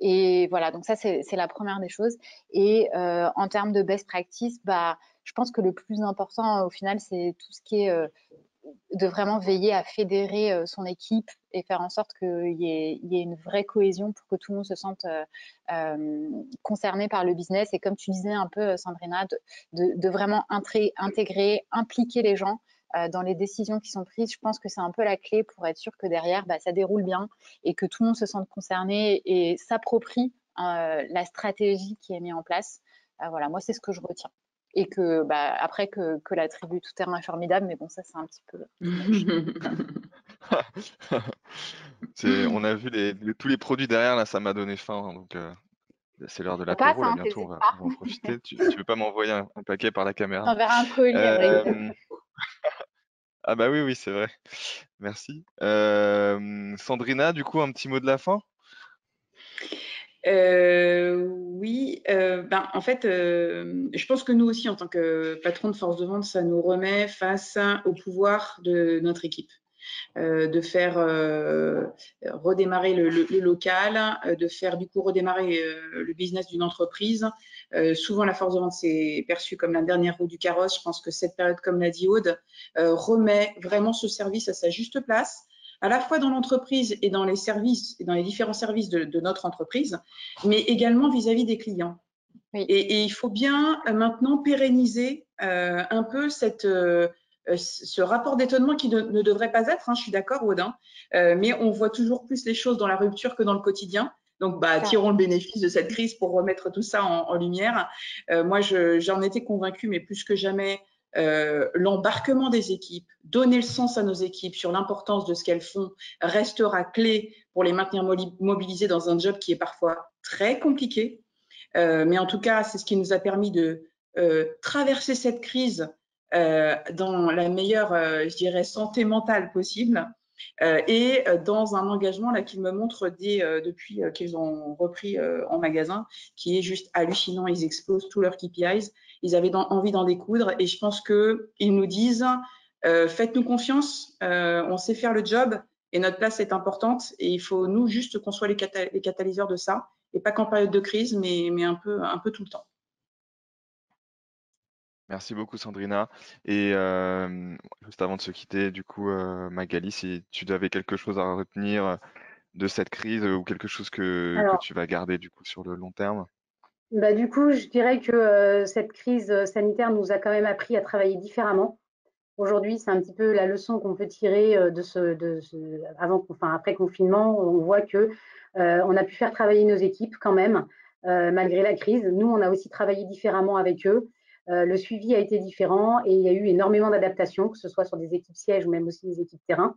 et voilà, donc ça c'est la première des choses. Et en termes de best practice, bah, je pense que le plus important au final, c'est tout ce qui est de vraiment veiller à fédérer euh, son équipe et faire en sorte qu'il y, ait une vraie cohésion pour que tout le monde se sente euh, euh, concerné par le business. Et comme tu disais un peu, Sandrina, de, vraiment intégrer, impliquer les gens dans les décisions qui sont prises. Je pense que c'est un peu la clé pour être sûr que derrière, bah, ça déroule bien et que tout le monde se sente concerné et s'approprie la stratégie qui est mise en place. voilà, moi, c'est ce que je retiens et que bah, après que, que, la tribu tout terrain est formidable, mais bon, ça c'est un petit peu. (laughs) (laughs) on a vu les, tous les produits derrière, là, ça m'a donné faim. Hein, donc, euh, c'est l'heure de la là, hein, bientôt, on va, en profiter. tu, ne veux pas m'envoyer un, paquet par la caméra? On verra un colis. Euh... ah, bah oui, oui, c'est vrai. Merci. Euh, Sandrina, du coup, un petit mot de la fin? Euh, oui, euh, ben, en fait, euh, je pense que nous aussi, en tant que patron de force de vente, ça nous remet face au pouvoir de notre équipe. de faire redémarrer le, local, de faire du coup redémarrer le business d'une entreprise. souvent, la force de vente, c'est perçu comme la dernière roue du carrosse. Je pense que cette période, comme l'a dit Aude, remet vraiment ce service à sa juste place à la fois dans l'entreprise et dans les services, et dans les différents services de, notre entreprise, mais également vis-à-vis des clients. Et, il faut bien euh, maintenant pérenniser euh, un peu cette, euh, ce rapport d'étonnement qui ne, devrait pas être, hein, je suis d'accord, Audin, mais on voit toujours plus les choses dans la rupture que dans le quotidien. Donc, bah, tirons le bénéfice de cette crise pour remettre tout ça en, lumière. moi, j'en étais convaincue, mais plus que jamais, euh, l'embarquement des équipes, donner le sens à nos équipes sur l'importance de ce qu'elles font restera clé pour les maintenir mobilisées dans un job qui est parfois très compliqué. Euh, mais en tout cas, c'est ce qui nous a permis de euh, traverser cette crise dans la meilleure, je dirais, santé mentale possible. Et dans un engagement là qu'ils me montrent depuis qu'ils ont repris en magasin, qui est juste hallucinant. Ils explosent tous leurs KPIs ils avaient envie d'en découdre et je pense qu'ils nous disent euh, faites-nous confiance, euh, on sait faire le job et notre place est importante et il faut nous juste qu'on soit les, catalyseurs de ça et pas qu'en période de crise mais, un peu tout le temps. Merci beaucoup Sandrina. Et euh, juste avant de se quitter, du coup, Magali, si tu avais quelque chose à retenir de cette crise ou quelque chose que, que, tu vas garder du coup sur le long terme? Bah, du coup, je dirais que euh, cette crise euh, sanitaire nous a quand même appris à travailler différemment. Aujourd'hui, c'est un petit peu la leçon qu'on peut tirer euh, de ce, de ce avant, enfin après confinement. On voit que on a pu faire travailler nos équipes quand même malgré la crise. Nous, on a aussi travaillé différemment avec eux. Le suivi a été différent et il y a eu énormément d'adaptations, que ce soit sur des équipes sièges ou même aussi des équipes terrain.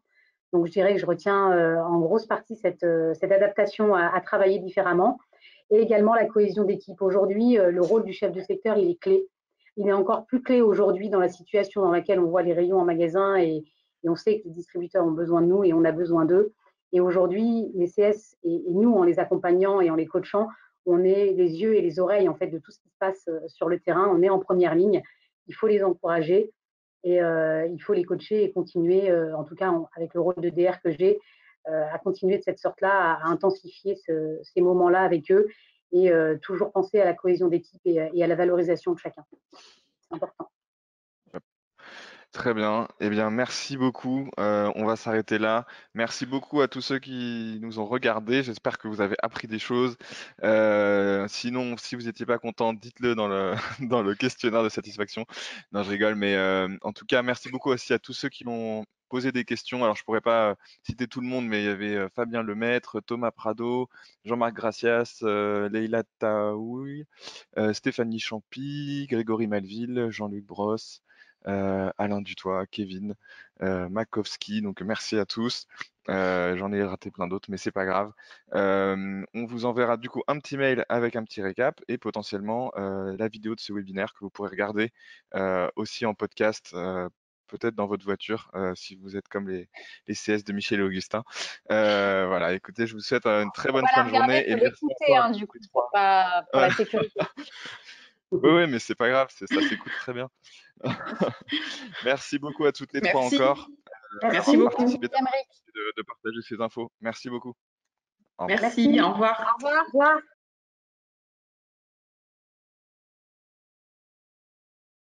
Donc, je dirais que je retiens en grosse partie cette, cette adaptation à, travailler différemment et également la cohésion d'équipe. Aujourd'hui, euh, le rôle du chef de secteur, il est clé. Il est encore plus clé aujourd'hui dans la situation dans laquelle on voit les rayons en magasin et, on sait que les distributeurs ont besoin de nous et on a besoin d'eux. Et aujourd'hui, les CS et, nous, en les accompagnant et en les coachant, on est les yeux et les oreilles en fait de tout ce qui se passe euh, sur le terrain. On est en première ligne. Il faut les encourager et euh, il faut les coacher et continuer, en tout cas avec le rôle de DR que j'ai, euh, à continuer de cette sorte-là, à, intensifier ces moments-là avec eux et euh, toujours penser à la cohésion d'équipe et, à la valorisation de chacun. C'est important. Très bien. Eh bien, merci beaucoup. Euh, on va s'arrêter là. Merci beaucoup à tous ceux qui nous ont regardés. J'espère que vous avez appris des choses. sinon, si vous n'étiez pas content, dites-le (laughs) dans le, questionnaire de satisfaction. Non, je rigole, mais en tout cas, merci beaucoup aussi à tous ceux qui l'ont poser des questions. Alors, je pourrais pas citer tout le monde, mais il y avait euh, Fabien Lemaître, Thomas Prado, Jean-Marc Gracias, euh, Leila Taouy, euh, Stéphanie Champy, Grégory Malville, Jean-Luc Brosse, Alain Dutoit, Kevin, Makowski. Donc, merci à tous. J'en ai raté plein d'autres, mais c'est pas grave. on vous enverra du coup un petit mail avec un petit récap et potentiellement la vidéo de ce webinaire que vous pourrez regarder aussi en podcast peut-être dans votre voiture, euh, si vous êtes comme les, les, CS de Michel et Augustin. Euh, voilà, écoutez, je vous souhaite une très bonne fin de journée. Et l'écouter, hein, du coup, pour, pas, pour la sécurité. (laughs) oui, oui, mais c'est pas grave, ça s'écoute très bien. (laughs) Merci beaucoup à toutes les trois encore. Euh, Merci beaucoup. De, de, partager ces infos. Merci beaucoup. Merci, au revoir. Au revoir. Au revoir.